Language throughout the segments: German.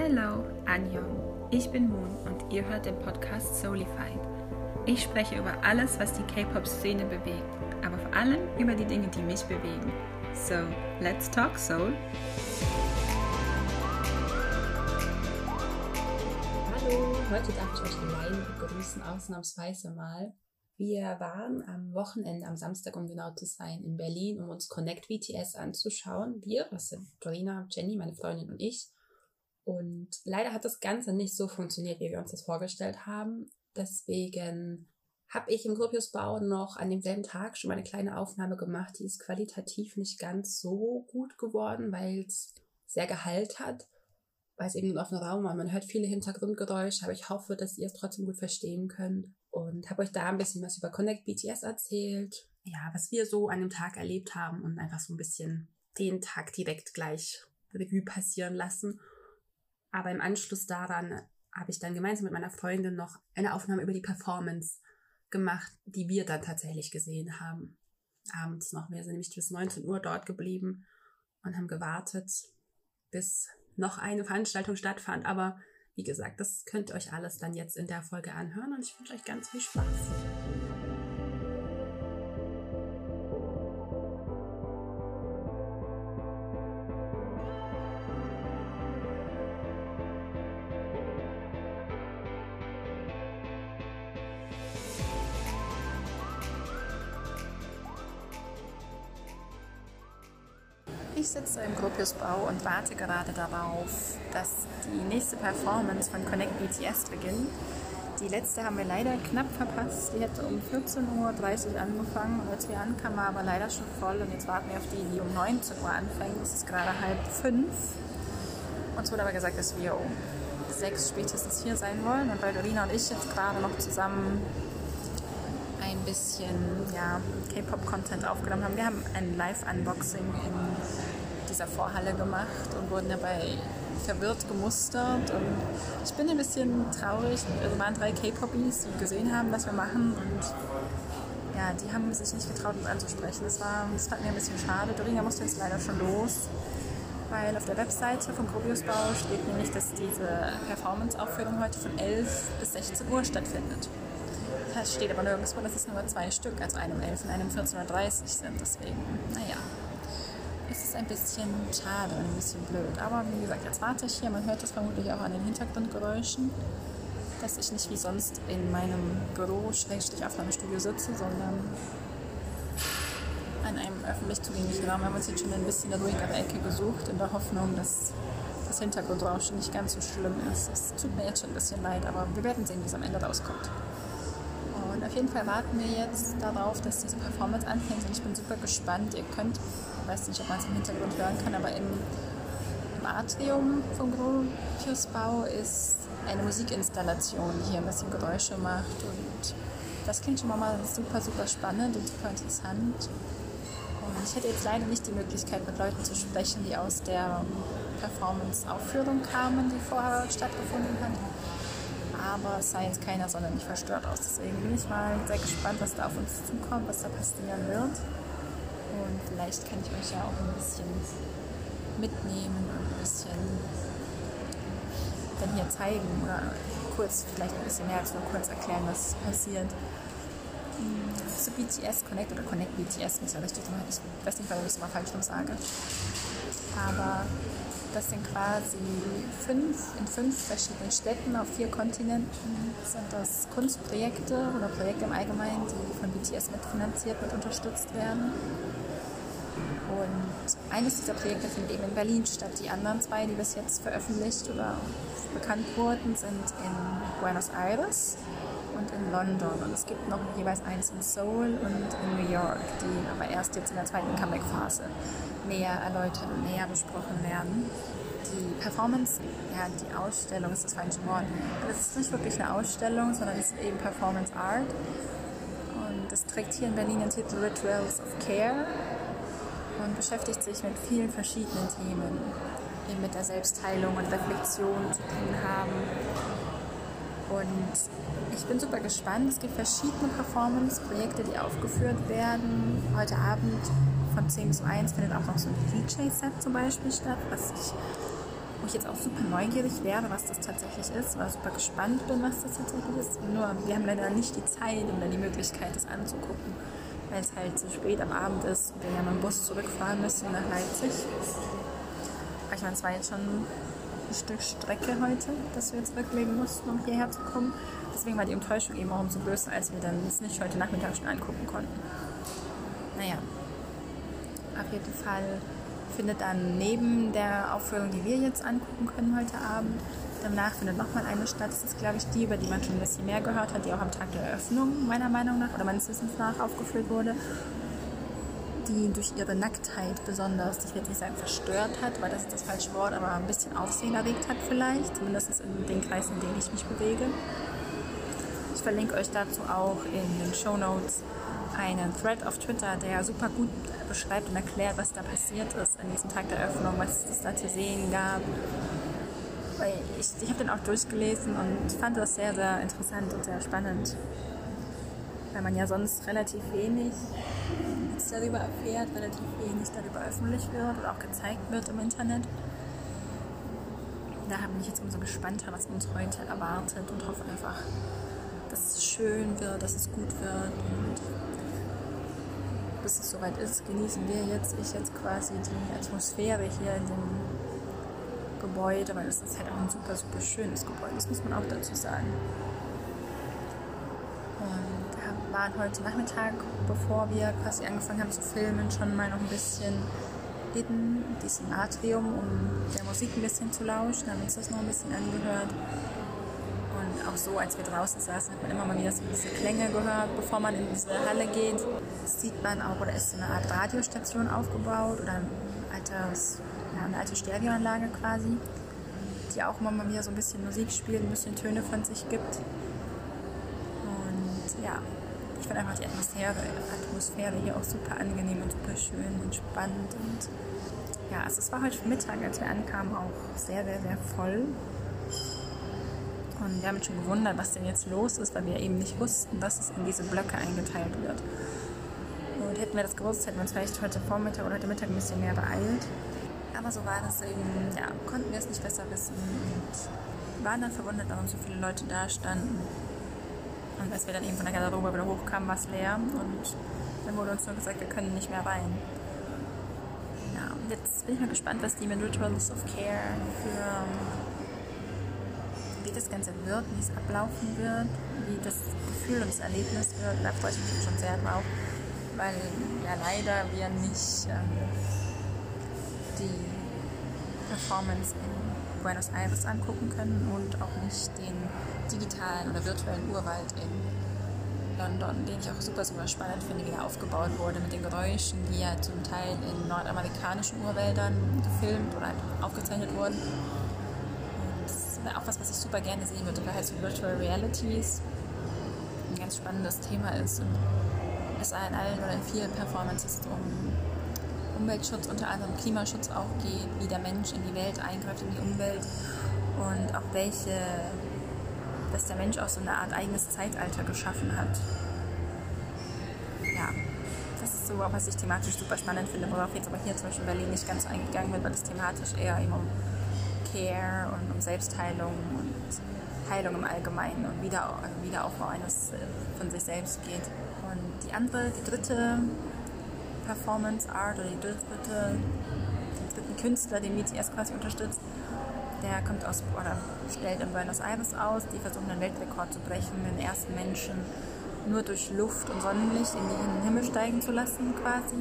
Hello, Anjong. Ich bin Moon und ihr hört den Podcast Soulified. Ich spreche über alles, was die K-Pop-Szene bewegt, aber vor allem über die Dinge, die mich bewegen. So, let's talk Soul. Hallo, heute darf ich euch allein begrüßen, ausnahmsweise mal. Wir waren am Wochenende, am Samstag, um genau zu sein, in Berlin, um uns Connect BTS anzuschauen. Wir, das sind Dorina, Jenny, meine Freundin und ich. Und leider hat das Ganze nicht so funktioniert, wie wir uns das vorgestellt haben. Deswegen habe ich im Gropiusbau noch an demselben Tag schon mal eine kleine Aufnahme gemacht. Die ist qualitativ nicht ganz so gut geworden, weil es sehr Gehalt hat, weil es eben ein offener Raum war. Man hört viele Hintergrundgeräusche, aber ich hoffe, dass ihr es trotzdem gut verstehen könnt. Und habe euch da ein bisschen was über Connect BTS erzählt. Ja, was wir so an dem Tag erlebt haben und einfach so ein bisschen den Tag direkt gleich Revue passieren lassen. Aber im Anschluss daran habe ich dann gemeinsam mit meiner Freundin noch eine Aufnahme über die Performance gemacht, die wir dann tatsächlich gesehen haben. Abends noch. Wir sind nämlich bis 19 Uhr dort geblieben und haben gewartet, bis noch eine Veranstaltung stattfand. Aber wie gesagt, das könnt ihr euch alles dann jetzt in der Folge anhören und ich wünsche euch ganz viel Spaß. Gropiusbau und warte gerade darauf, dass die nächste Performance von Connect BTS beginnt. Die letzte haben wir leider knapp verpasst. Die hätte um 14.30 Uhr angefangen. Als wir ankamen, war aber leider schon voll. Und jetzt warten wir auf die, die um 19 Uhr anfängt. Es ist gerade halb fünf. Uns wurde aber gesagt, dass wir um sechs spätestens hier sein wollen. Und weil Dorina und ich jetzt gerade noch zusammen ein bisschen ja, K-Pop-Content aufgenommen haben. Wir haben ein Live-Unboxing in dieser Vorhalle gemacht und wurden dabei verwirrt gemustert. Und ich bin ein bisschen traurig. Es waren drei K-Poppies, die gesehen haben, was wir machen. Und ja, die haben sich nicht getraut, uns anzusprechen. Das war, das fand mir ein bisschen schade. Dorina musste jetzt leider schon los. Weil auf der Webseite von Grobiusbau steht nämlich, dass diese Performance-Aufführung heute von 11 bis 16 Uhr stattfindet. Das steht aber nirgendwo, dass es nur zwei Stück, also einem 11 und einem 14.30 Uhr sind. Deswegen, naja, ist ein bisschen schade und ein bisschen blöd. Aber wie gesagt, jetzt warte ich hier. Man hört es vermutlich auch an den Hintergrundgeräuschen, dass ich nicht wie sonst in meinem Büro, Schrägstrich Aufnahmestudio sitze, sondern an einem öffentlich zugänglichen Raum. Wir haben uns jetzt schon ein bisschen ruhigere Ecke gesucht, in der Hoffnung, dass das Hintergrundrauschen nicht ganz so schlimm ist. Es tut mir jetzt schon ein bisschen leid, aber wir werden sehen, wie es am Ende rauskommt. Und auf jeden Fall warten wir jetzt darauf, dass diese Performance anfängt und ich bin super gespannt. Ihr könnt, ich weiß nicht, ob man es im Hintergrund hören kann, aber im, im Atrium vom Gropiusbau ist eine Musikinstallation, die hier ein bisschen Geräusche macht und das klingt schon mal super, super spannend und super interessant. Und ich hätte jetzt leider nicht die Möglichkeit, mit Leuten zu sprechen, die aus der Performance-Aufführung kamen, die vorher stattgefunden hat aber es sah jetzt keiner sonderlich verstört aus. Deswegen bin ich mal sehr gespannt, was da auf uns zukommt, was da passieren wird. Und vielleicht kann ich euch ja auch ein bisschen mitnehmen und ein bisschen dann hier zeigen oder kurz, vielleicht ein bisschen mehr als nur kurz erklären, was passiert. So BTS Connect oder Connect BTS, muss ja richtig sein. Ich weiß nicht, warum ich es immer falsch sage. Aber das sind quasi fünf, in fünf verschiedenen Städten auf vier Kontinenten sind das Kunstprojekte oder Projekte im Allgemeinen, die von BTS mitfinanziert, mit unterstützt werden. Eines dieser Projekte findet eben in Berlin statt. Die anderen zwei, die bis jetzt veröffentlicht oder bekannt wurden, sind in Buenos Aires und in London. Und es gibt noch jeweils eins in Seoul und in New York, die aber erst jetzt in der zweiten Comeback-Phase näher erläutert und näher besprochen werden. Die Performance, ja, die Ausstellung ist das falsche Wort. Das ist nicht wirklich eine Ausstellung, sondern es ist eben Performance Art. Und es trägt hier in Berlin den Titel Rituals of Care und beschäftigt sich mit vielen verschiedenen Themen, die mit der Selbstheilung und Reflexion zu tun haben. Und ich bin super gespannt. Es gibt verschiedene Performance-Projekte, die aufgeführt werden. Heute Abend von 10 bis 1 findet auch noch so ein DJ-Set zum Beispiel statt, was ich wo ich jetzt auch super neugierig wäre, was das tatsächlich ist, oder super gespannt bin, was das tatsächlich ist. Nur wir haben leider nicht die Zeit und dann die Möglichkeit, das anzugucken, weil es halt zu spät am Abend ist und wir ja mit dem Bus zurückfahren müssen nach Leipzig. Ich meine, es war jetzt schon ein Stück Strecke heute, dass wir zurücklegen mussten, um hierher zu kommen. Deswegen war die Enttäuschung eben auch umso größer, als wir dann es nicht heute Nachmittag schon angucken konnten. Naja, auf jeden Fall findet dann neben der Aufführung, die wir jetzt angucken können heute Abend, danach findet nochmal eine statt. Das ist, glaube ich, die, über die man schon ein bisschen mehr gehört hat, die auch am Tag der Eröffnung meiner Meinung nach oder meines Wissens nach aufgeführt wurde. Die durch ihre Nacktheit besonders, ich will nicht sagen verstört hat, weil das ist das falsche Wort, aber ein bisschen Aufsehen erregt hat vielleicht, zumindest in den Kreisen, in denen ich mich bewege. Ich verlinke euch dazu auch in den Show Notes einen Thread auf Twitter, der super gut beschreibt und erklärt, was da passiert ist an diesem Tag der Eröffnung, was es da zu sehen gab. Ich, ich habe den auch durchgelesen und fand das sehr, sehr interessant und sehr spannend, weil man ja sonst relativ wenig darüber erfährt, relativ wenig darüber öffentlich wird oder auch gezeigt wird im Internet. Da bin ich jetzt umso gespannter, was uns heute erwartet und hoffe einfach, dass es schön wird, dass es gut wird und bis es soweit ist, genießen wir jetzt, ich jetzt quasi die Atmosphäre hier in dem Gebäude, weil es ist halt auch ein super, super schönes Gebäude, das muss man auch dazu sagen. Und wir waren heute Nachmittag, bevor wir quasi angefangen haben zu filmen, schon mal noch ein bisschen in diesem Atrium, um der Musik ein bisschen zu lauschen, haben uns das noch ein bisschen angehört auch so, als wir draußen saßen, hat man immer mal wieder so diese Klänge gehört, bevor man in diese Halle geht. Das sieht man auch, oder ist so eine Art Radiostation aufgebaut oder ein altes, ja, eine alte Stereoanlage quasi, die auch immer mal wieder so ein bisschen Musik spielt, ein bisschen Töne von sich gibt. Und ja, ich finde einfach die Atmosphäre, Atmosphäre hier auch super angenehm und super schön und spannend. Und ja, also es war heute Mittag, als wir ankamen, auch sehr, sehr, sehr voll. Und wir haben uns schon gewundert, was denn jetzt los ist, weil wir eben nicht wussten, dass es in diese Blöcke eingeteilt wird. Und hätten wir das gewusst, hätten wir uns vielleicht heute Vormittag oder heute Mittag ein bisschen mehr beeilt. Aber so war das eben, ja, konnten wir es nicht besser wissen und waren dann verwundert, warum so viele Leute da standen. Und als wir dann eben von der Garderobe wieder hochkamen, war es leer und dann wurde uns nur gesagt, wir können nicht mehr rein. Ja, und jetzt bin ich mal gespannt, was die mit Rituals of Care für wie das Ganze wird, wie es ablaufen wird, wie das Gefühl und das Erlebnis wird. Da freue ich mich schon sehr drauf, weil ja leider wir nicht ähm, die Performance in Buenos Aires angucken können und auch nicht den digitalen oder virtuellen Urwald in London, den ich auch super, super spannend finde, wie er aufgebaut wurde mit den Geräuschen, die ja zum Teil in nordamerikanischen Urwäldern gefilmt oder aufgezeichnet wurden. Auch was, was ich super gerne sehen würde, weil halt so Virtual Realities ein ganz spannendes Thema ist und es in allen oder in vielen Performances um Umweltschutz, unter anderem Klimaschutz auch geht, wie der Mensch in die Welt eingreift, in die Umwelt und auch welche, dass der Mensch auch so eine Art eigenes Zeitalter geschaffen hat. Ja, das ist so was ich thematisch super spannend finde, worauf jetzt aber hier zum Beispiel in Berlin nicht ganz eingegangen wird, weil das thematisch eher eben um Care und um Selbstheilung und Heilung im Allgemeinen und Wieder, Wiederaufbau eines äh, von sich selbst geht. Und die andere, die dritte Performance Art oder die dritte, den dritten Künstler, den BTS quasi unterstützt, der kommt aus oder stellt in Buenos Aires aus. Die versuchen einen Weltrekord zu brechen, den ersten Menschen nur durch Luft und Sonnenlicht in den Himmel steigen zu lassen quasi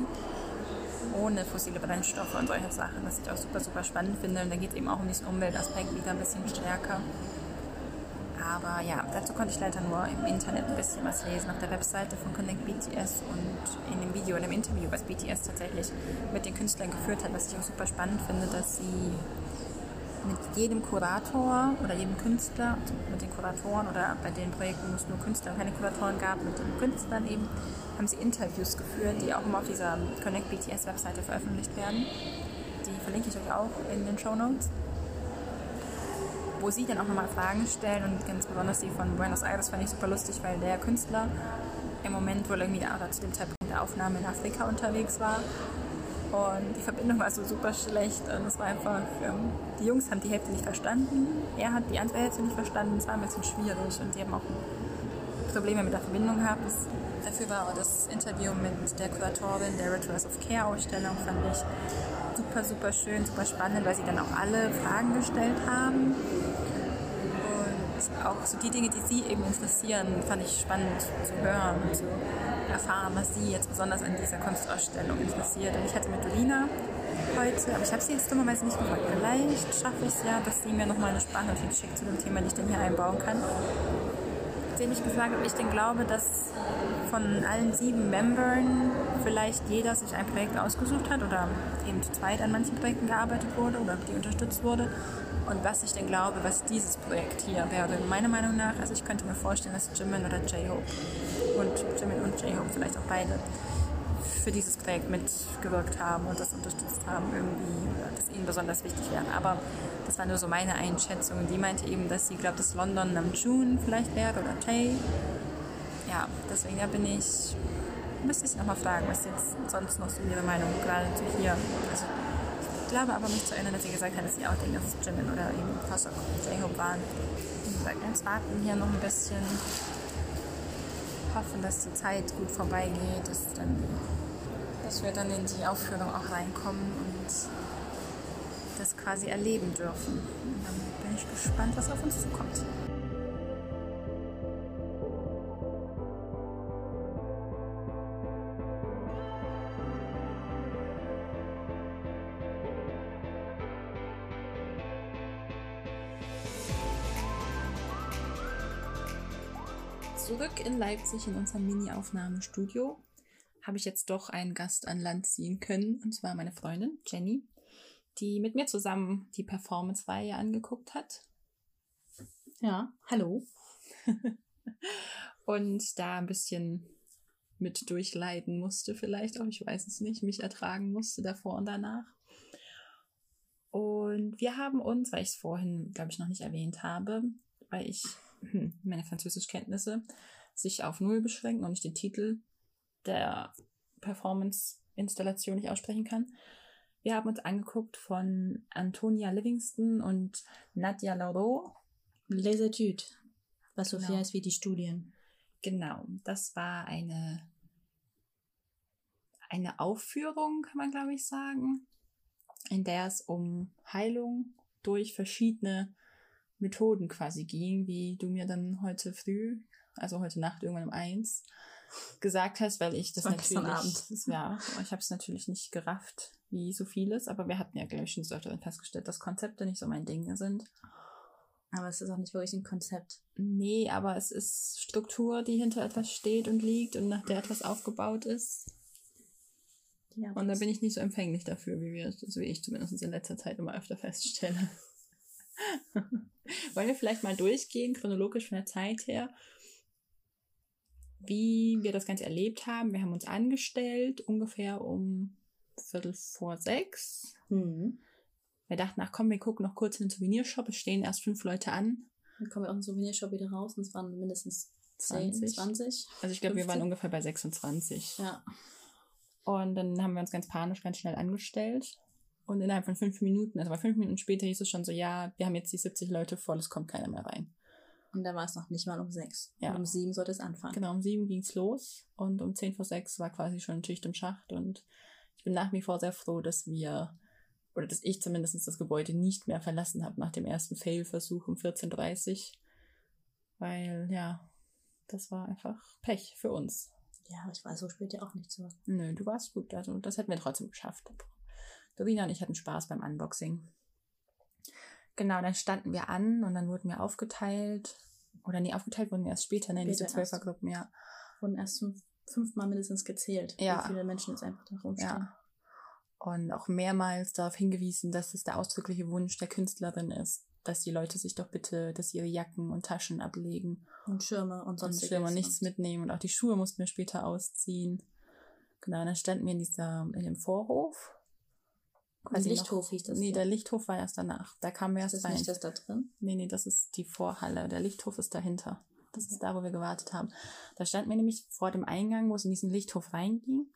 ohne fossile Brennstoffe und solche Sachen, was ich auch super, super spannend finde. Und da geht es eben auch um diesen Umweltaspekt wieder ein bisschen stärker. Aber ja, dazu konnte ich leider nur im Internet ein bisschen was lesen, auf der Webseite von Connect BTS und in dem Video, in dem Interview, was BTS tatsächlich mit den Künstlern geführt hat, was ich auch super spannend finde, dass sie mit jedem Kurator oder jedem Künstler, also mit den Kuratoren oder bei den Projekten, wo es nur Künstler und keine Kuratoren gab, mit den Künstlern eben, haben sie Interviews geführt, die auch immer auf dieser Connect BTS Webseite veröffentlicht werden. Die verlinke ich euch auch in den Show Notes. Wo sie dann auch nochmal Fragen stellen und ganz besonders die von Buenos Aires fand ich super lustig, weil der Künstler im Moment wohl irgendwie oder zu dem Zeitpunkt der Aufnahme in Afrika unterwegs war Und die Verbindung war so super schlecht und es war einfach, ähm, die Jungs haben die Hälfte nicht verstanden, er hat die andere Hälfte nicht verstanden, es war ein bisschen schwierig und die haben auch Probleme mit der Verbindung gehabt. Dafür war auch das Interview mit der Kuratorin der Rituals of Care Ausstellung, fand ich super, super schön, super spannend, weil sie dann auch alle Fragen gestellt haben. Auch so die Dinge, die sie eben interessieren, fand ich spannend zu hören und zu erfahren, was sie jetzt besonders an dieser Kunstausstellung interessiert. Und ich hatte mit Dolina heute, aber ich habe sie jetzt dummerweise nicht gefragt. Vielleicht schaffe ich es ja, dass sie mir nochmal eine Sprachnachricht schickt zu dem Thema, die ich dann hier einbauen kann. Den ich gefragt habe, ich denn glaube, dass von allen sieben Membern vielleicht jeder sich ein Projekt ausgesucht hat oder eben zu zweit an manchen Projekten gearbeitet wurde oder die unterstützt wurde. Und was ich denn glaube, was dieses Projekt hier wäre. Meiner Meinung nach, also ich könnte mir vorstellen, dass Jimin oder J-Hope und Jimin und J-Hope vielleicht auch beide für dieses Projekt mitgewirkt haben und das unterstützt haben irgendwie, das ihnen besonders wichtig wäre. Aber das war nur so meine Einschätzung. Die meinte eben, dass sie glaubt, dass London Namjoon vielleicht wäre oder Tay ja, deswegen da bin ich, müsste ich nochmal fragen, was jetzt sonst noch so ihre Meinung gerade zu hier. Also, glaube aber mich zu erinnern, dass sie gesagt hat, dass sie auch dass es Jimin oder eben Kosok J-Hope waren. Wie gesagt, jetzt warten hier noch ein bisschen. Hoffen, dass die Zeit gut vorbeigeht, dass, dann, dass wir dann in die Aufführung auch reinkommen und das quasi erleben dürfen. Und dann bin ich gespannt, was auf uns zukommt. In Leipzig in unserem Mini-Aufnahmestudio habe ich jetzt doch einen Gast an Land ziehen können, und zwar meine Freundin Jenny, die mit mir zusammen die Performance-Reihe angeguckt hat. Ja, hallo. und da ein bisschen mit durchleiden musste, vielleicht auch, ich weiß es nicht, mich ertragen musste davor und danach. Und wir haben uns, weil ich es vorhin, glaube ich, noch nicht erwähnt habe, weil ich hm, meine Französischkenntnisse sich auf Null beschränken und ich den Titel der Performance-Installation nicht aussprechen kann. Wir haben uns angeguckt von Antonia Livingston und Nadia Laureau. Les études, was so genau. viel heißt wie die Studien. Genau, das war eine, eine Aufführung, kann man glaube ich sagen, in der es um Heilung durch verschiedene Methoden quasi ging, wie du mir dann heute früh, also heute Nacht irgendwann um eins, gesagt hast, weil ich das, das natürlich, Abend. ja, ich habe es natürlich nicht gerafft, wie so vieles, aber wir hatten ja, glaube ich, schon so öfter festgestellt, dass Konzepte nicht so mein Ding sind. Aber es ist auch nicht wirklich ein Konzept. Nee, aber es ist Struktur, die hinter etwas steht und liegt und nach der etwas aufgebaut ist. Ja, und da bin ich nicht so empfänglich dafür, wie wir, also wie ich zumindest in letzter Zeit immer öfter feststelle. Wollen wir vielleicht mal durchgehen, chronologisch von der Zeit her, wie wir das Ganze erlebt haben. Wir haben uns angestellt, ungefähr um Viertel vor sechs. Mhm. Wir dachten, ach komm, wir gucken noch kurz in den Souvenirshop. Es stehen erst fünf Leute an. Dann kommen wir aus dem Souvenirshop wieder raus und es waren mindestens 10, 20. 20 also ich glaube, wir waren ungefähr bei 26. Ja. Und dann haben wir uns ganz panisch, ganz schnell angestellt. Und innerhalb von fünf Minuten, also fünf Minuten später hieß es schon so, ja, wir haben jetzt die 70 Leute voll, es kommt keiner mehr rein. Und da war es noch nicht mal um sechs. Ja. Und um sieben sollte es anfangen. Genau, um sieben ging's los und um zehn vor sechs war quasi schon Schicht im Schacht und ich bin nach wie vor sehr froh, dass wir, oder dass ich zumindest das Gebäude nicht mehr verlassen habe nach dem ersten Fail-Versuch um 14.30 Weil, ja, das war einfach Pech für uns. Ja, ich war so spät ja auch nicht so. Nö, du warst gut, also das hätten wir trotzdem geschafft. Dorina und ich hatten Spaß beim Unboxing. Genau, dann standen wir an und dann wurden wir aufgeteilt. Oder nee, aufgeteilt wurden wir erst später, ne, diese Zwölfergruppen, ja. Wurden erst fünf, fünfmal mindestens gezählt, ja. wie viele Menschen jetzt einfach da rumstehen. Ja. Und auch mehrmals darauf hingewiesen, dass es der ausdrückliche Wunsch der Künstlerin ist, dass die Leute sich doch bitte, dass sie ihre Jacken und Taschen ablegen. Und Schirme und sonst. Und Schirme und nichts mitnehmen. Und auch die Schuhe mussten wir später ausziehen. Genau, dann standen wir in dieser, in dem Vorhof Quasi Lichthof noch, hieß das. Nee, ja. der Lichthof war erst danach. Da kam wir erst ist das rein. Ist das da drin? Nee, nee, das ist die Vorhalle. Der Lichthof ist dahinter. Das okay. ist da, wo wir gewartet haben. Da standen wir nämlich vor dem Eingang, wo es in diesen Lichthof reinging.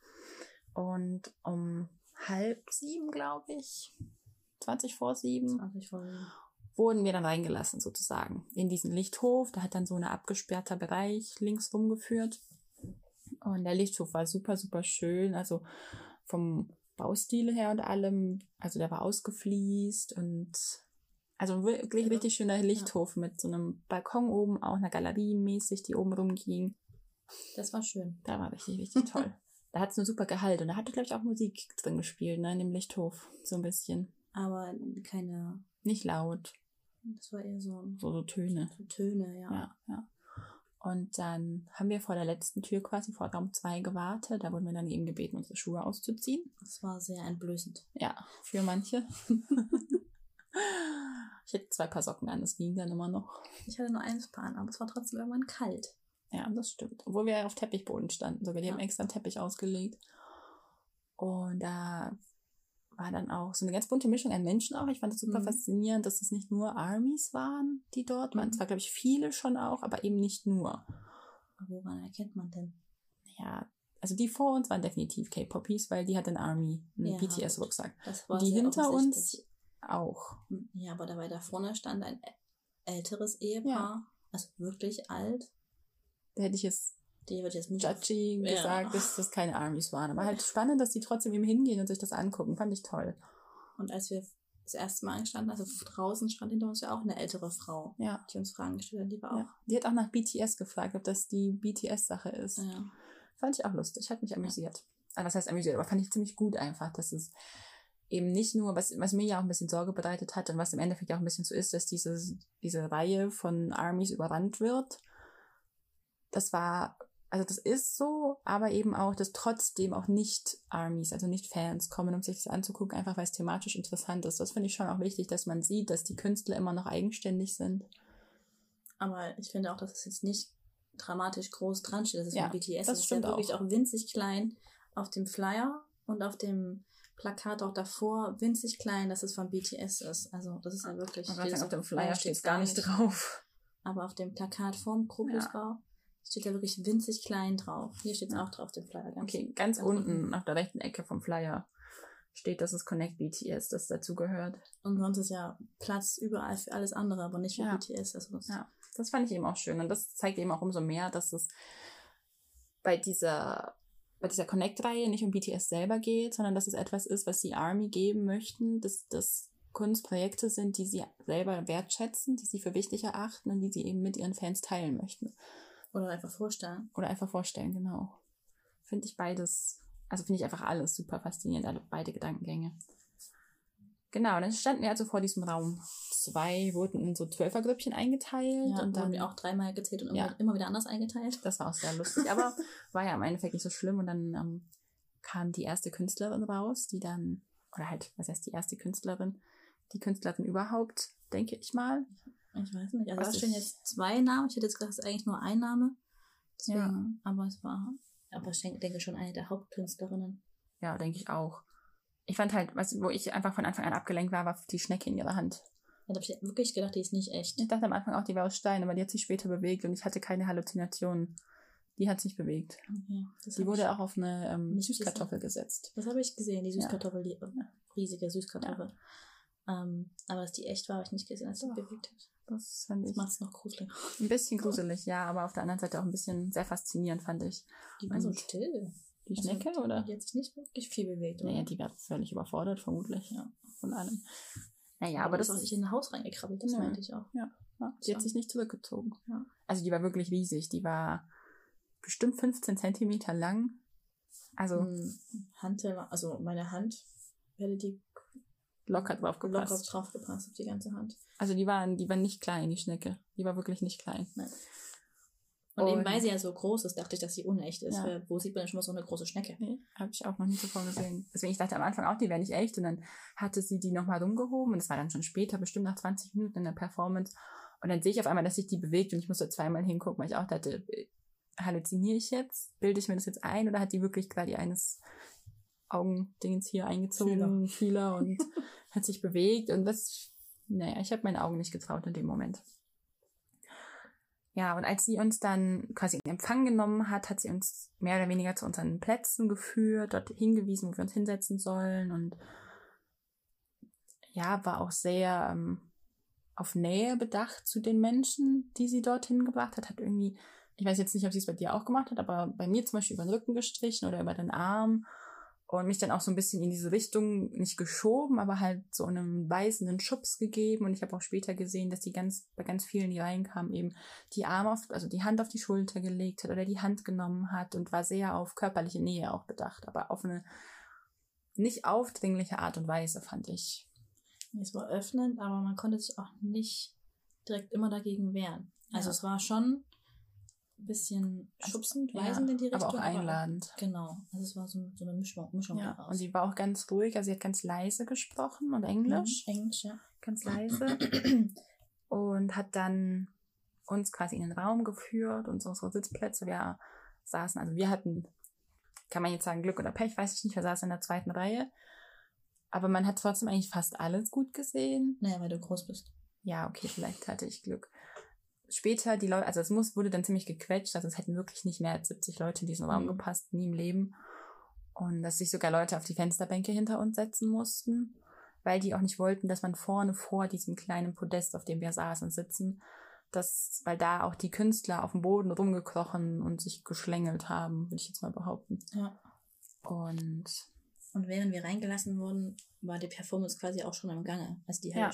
Und um halb sieben, glaube ich, 20 vor sieben, 20 vor sieben. wurden wir dann reingelassen sozusagen in diesen Lichthof. Da hat dann so ein abgesperrter Bereich links rumgeführt. Und der Lichthof war super, super schön. Also vom Baustil her und allem. Also der war ausgefliest und also wirklich Ja. richtig schöner Lichthof mit so einem Balkon oben, auch einer Galerie mäßig, die oben rumging. Das war schön. Da war richtig, richtig toll. Da hat es einen super Gehalt und da hatte, glaube ich, auch Musik drin gespielt, ne, in dem Lichthof. So ein bisschen. Aber keine, Nicht laut, das war eher so, so, so Töne. so Töne, ja. Ja, ja. Und dann haben wir vor der letzten Tür quasi vor Raum 2 gewartet. Da wurden wir dann eben gebeten, unsere Schuhe auszuziehen. Das war sehr entblößend. Ja, für manche. ich hätte zwei Paar Socken an, das ging dann immer noch. Ich hatte nur eins Paar an, aber es war trotzdem irgendwann kalt. Ja, das stimmt. Obwohl wir auf Teppichboden standen. Sogar die Ja. haben extra einen Teppich ausgelegt. Und da war dann auch so eine ganz bunte Mischung an Menschen auch. Ich fand es super Mhm. faszinierend, dass es nicht nur Armies waren, die dort waren. Mhm. Zwar, glaube ich, viele schon auch, aber eben nicht nur. Aber woran erkennt man denn? Ja, also die vor uns waren definitiv K-Poppies, weil die hat ein Army, einen Ja, BTS-Rucksack. Das war Die hinter uns auch. Ja, aber dabei da vorne stand ein älteres Ehepaar, also wirklich alt. Da hätte ich jetzt Die wird jetzt nicht. judgy Ja. gesagt, dass das keine Armies waren. Aber halt spannend, dass die trotzdem eben hingehen und sich das angucken. Fand ich toll. Und als wir das erste Mal angestanden, also draußen stand hinter uns ja auch eine ältere Frau, Ja. die uns Fragen gestellt hat. Die war ja. Die hat auch nach BTS gefragt, ob das die BTS-Sache ist. auch. Ja. Fand ich auch lustig, hat mich amüsiert. Also was heißt amüsiert, aber fand ich ziemlich gut einfach, dass es eben nicht nur, was, was mir ja auch ein bisschen Sorge bereitet hat und was im Endeffekt ja auch ein bisschen so ist, dass diese, diese Reihe von Armies überrannt wird. Das war, also das ist so, aber eben auch, dass trotzdem auch nicht Armies, also nicht Fans kommen, um sich das anzugucken, einfach weil es thematisch interessant ist. Das finde ich schon auch wichtig, dass man sieht, dass die Künstler immer noch eigenständig sind. Aber ich finde auch, dass es jetzt nicht dramatisch groß dran steht. Das ist Ja, von BTS. das ist stimmt ja wirklich auch. winzig klein auf dem Flyer und auf dem Plakat auch davor winzig klein, dass es von BTS ist. Also das ist ja wirklich. Sagen, auf dem Flyer steht steht's gar nicht drauf. Aber auf dem Plakat vorm Gropiusbau steht ja wirklich winzig klein drauf. Hier steht es Ja. auch drauf, dem Flyer. Ganz Okay, ganz ganz unten unten. auf der rechten Ecke vom Flyer steht, dass es Connect BTS, das dazu gehört. Und sonst ist ja Platz überall für alles andere, aber nicht für Ja. BTS. Also das Ja. Das fand ich eben auch schön. Und das zeigt eben auch umso mehr, dass es bei dieser, bei dieser Connect-Reihe nicht um BTS selber geht, sondern dass es etwas ist, was die Army geben möchten, dass das Kunstprojekte sind, die sie selber wertschätzen, die sie für wichtig erachten und die sie eben mit ihren Fans teilen möchten. Oder einfach vorstellen. Oder einfach vorstellen, genau. Finde ich beides, also finde ich einfach alles super faszinierend, alle beide Gedankengänge. Genau, dann standen wir also vor diesem Raum. Zwei wurden in so Zwölfergrüppchen eingeteilt Ja, und dann wir auch dreimal gezählt und immer, Ja. immer wieder anders eingeteilt. Das war auch sehr lustig, aber war ja im Endeffekt nicht so schlimm. Und dann ähm, kam die erste Künstlerin raus, die dann, oder halt, was heißt die erste Künstlerin? Die Künstlerin überhaupt, denke ich mal. Ich weiß nicht. Also da stehen jetzt zwei Namen. Ich hätte jetzt gedacht, es ist eigentlich nur ein Name. Deswegen, aber es war, aber ich denke, schon eine der Hauptkünstlerinnen. Ja, denke ich auch. Ich fand halt, was, wo ich einfach von Anfang an abgelenkt war, war die Schnecke in ihrer Hand. Da habe ich wirklich gedacht, die ist nicht echt. Ich dachte am Anfang auch, die wäre aus Stein, aber die hat sich später bewegt und ich hatte keine Halluzinationen. Die hat sich bewegt. Okay, Die wurde auch auf eine ähm, Süßkartoffel gesetzt. Das habe ich gesehen, die Ja. Süßkartoffel, die äh, riesige Süßkartoffel. Ähm, aber dass die echt war, habe ich nicht gesehen, als sie bewegt hat. Das fand Das ich macht es noch gruseliger. ein bisschen gruselig, ja, aber auf der anderen Seite auch ein bisschen sehr faszinierend, fand ich. Die war so still. Die Also, Schnecke, oder? Die hat sich nicht wirklich viel bewegt, oder? Naja, die wäre völlig überfordert, vermutlich, ja, von allem. Naja, aber aber das das ist auch nicht in ein Haus reingekrabbelt, das Nö. meinte ich auch. Ja, die hat sich nicht zurückgezogen. Ja. Also die war wirklich riesig. Die war bestimmt 15 Zentimeter lang. Also Hm, Handteller, also meine Hand hätte die locker drauf locker gepasst. drauf gepasst, auf die ganze Hand. Also die war, die war nicht klein, die Schnecke. Die war wirklich nicht klein. Und, eben Und- weil sie ja so groß ist, dachte ich, dass sie unecht ist. Ja. Wo sieht man denn schon mal so eine große Schnecke? Nee, habe ich auch noch nie zuvor gesehen. Deswegen, ich dachte am Anfang auch, die wäre nicht echt. Und dann hatte sie die nochmal rumgehoben. Und das war dann schon später, bestimmt nach 20 Minuten in der Performance. Und dann sehe ich auf einmal, dass sich die bewegt. Und ich musste zweimal hingucken, weil ich auch dachte, äh, halluziniere ich jetzt? Bilde ich mir das jetzt ein? Oder hat die wirklich gerade eines Augendingens hier eingezogen, Fühler, und hat sich bewegt? Und das, naja, ich habe meinen Augen nicht getraut in dem Moment. Ja, und als sie uns dann quasi in Empfang genommen hat, hat sie uns mehr oder weniger zu unseren Plätzen geführt, dort hingewiesen, wo wir uns hinsetzen sollen und ja, war auch sehr ähm, auf Nähe bedacht zu den Menschen, die sie dorthin gebracht hat. Hat irgendwie, ich weiß jetzt nicht, ob sie es bei dir auch gemacht hat, aber bei mir zum Beispiel über den Rücken gestrichen oder über den Arm und mich dann auch so ein bisschen in diese Richtung nicht geschoben, aber halt so einen weisenden Schubs gegeben. Und ich habe auch später gesehen, dass die ganz bei ganz vielen, die reinkamen, eben die Arme auf, also die Hand auf die Schulter gelegt hat oder die Hand genommen hat und war sehr auf körperliche Nähe auch bedacht, aber auf eine nicht aufdringliche Art und Weise, fand ich. Es war öffnend, aber man konnte sich auch nicht direkt immer dagegen wehren. Also ja. es war schon ein bisschen schubsend, ja, weisend in die Richtung. Aber auch einladend. Aber, genau. Also es war so, so eine Mischung, Mischung ja. daraus. Und sie war auch ganz ruhig, also sie hat ganz leise gesprochen und Englisch. Mhm, Englisch, ja. Ganz leise. und hat dann uns quasi in den Raum geführt und unsere Sitzplätze. Wir saßen, also wir hatten, kann man jetzt sagen, Glück oder Pech, weiß ich nicht, wir saßen in der zweiten Reihe. Aber man hat trotzdem eigentlich fast alles gut gesehen. Naja, weil du groß bist. Ja, okay, vielleicht hatte ich Glück. Später die Leute, also es muss, wurde dann ziemlich gequetscht, also es hätten wirklich nicht mehr als 70 Leute in diesen Raum mhm. gepasst, nie im Leben. Und dass sich sogar Leute auf die Fensterbänke hinter uns setzen mussten, weil die auch nicht wollten, dass man vorne vor diesem kleinen Podest, auf dem wir saßen, sitzen, dass, weil da auch die Künstler auf dem Boden rumgekrochen und sich geschlängelt haben, würde ich jetzt mal behaupten. Ja. Und und während wir reingelassen wurden, war die Performance quasi auch schon im Gange. Also die ja.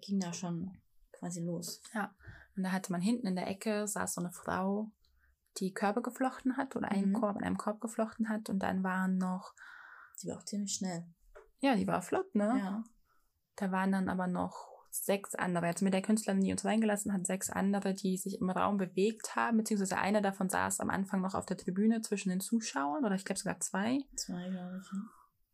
Ging da schon quasi los. Ja. Und da hatte man hinten in der Ecke, saß so eine Frau, die Körbe geflochten hat oder einen mhm. Korb in einem Korb geflochten hat. Und dann waren noch. Die war auch ziemlich schnell. Ja, die war flott, ne? Ja. Da waren dann aber noch sechs andere. Also mit der Künstlerin, die uns reingelassen hat, sechs andere, die sich im Raum bewegt haben, beziehungsweise einer davon saß am Anfang noch auf der Tribüne zwischen den Zuschauern, oder ich glaube sogar zwei. Zwei, glaube ich. Ja.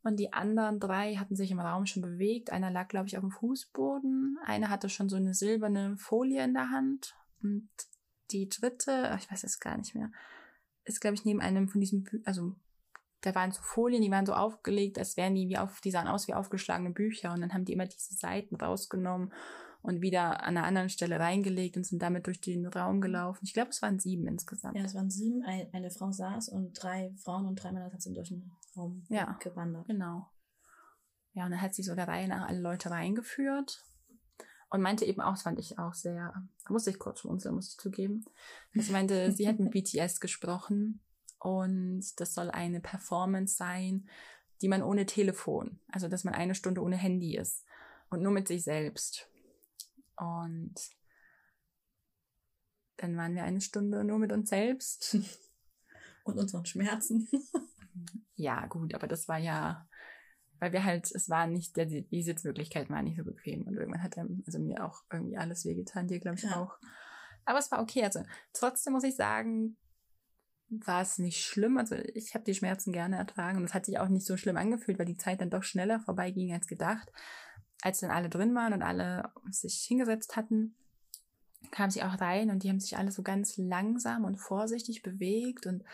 Und die anderen drei hatten sich im Raum schon bewegt. Einer lag, glaube ich, auf dem Fußboden. Einer hatte schon so eine silberne Folie in der Hand. Und die dritte, ich weiß es gar nicht mehr, ist, glaube ich, neben einem von diesen, Bü also da waren so Folien, die waren so aufgelegt, als wären die wie auf, die sahen aus wie aufgeschlagene Bücher. Und dann haben die immer diese Seiten rausgenommen und wieder an einer anderen Stelle reingelegt und sind damit durch den Raum gelaufen. Ich glaube, es waren sieben insgesamt. Ja, es waren sieben. Eine Frau saß und drei Frauen und drei Männer sind durch den Raum ja, gewandert. Genau. Ja, und dann hat sie so der Reihe nach alle Leute reingeführt und meinte eben auch, das fand ich auch sehr, da musste ich kurz schmunzeln, muss ich zugeben. Sie meinte, sie hat mit BTS gesprochen und das soll eine Performance sein, die man ohne Telefon, also dass man eine Stunde ohne Handy ist und nur mit sich selbst. Und dann waren wir eine Stunde nur mit uns selbst. Und unseren Schmerzen. ja, gut, aber das war ja, weil wir halt, es war nicht, der, die Sitzmöglichkeit war nicht so bequem. Und irgendwann hat er, also mir auch irgendwie alles wehgetan, dir glaube ich ja. auch. Aber es war okay. Also trotzdem muss ich sagen, war es nicht schlimm. Also ich habe die Schmerzen gerne ertragen und es hat sich auch nicht so schlimm angefühlt, weil die Zeit dann doch schneller vorbeiging als gedacht als dann alle drin waren und alle sich hingesetzt hatten, kam sie auch rein und die haben sich alle so ganz langsam und vorsichtig bewegt und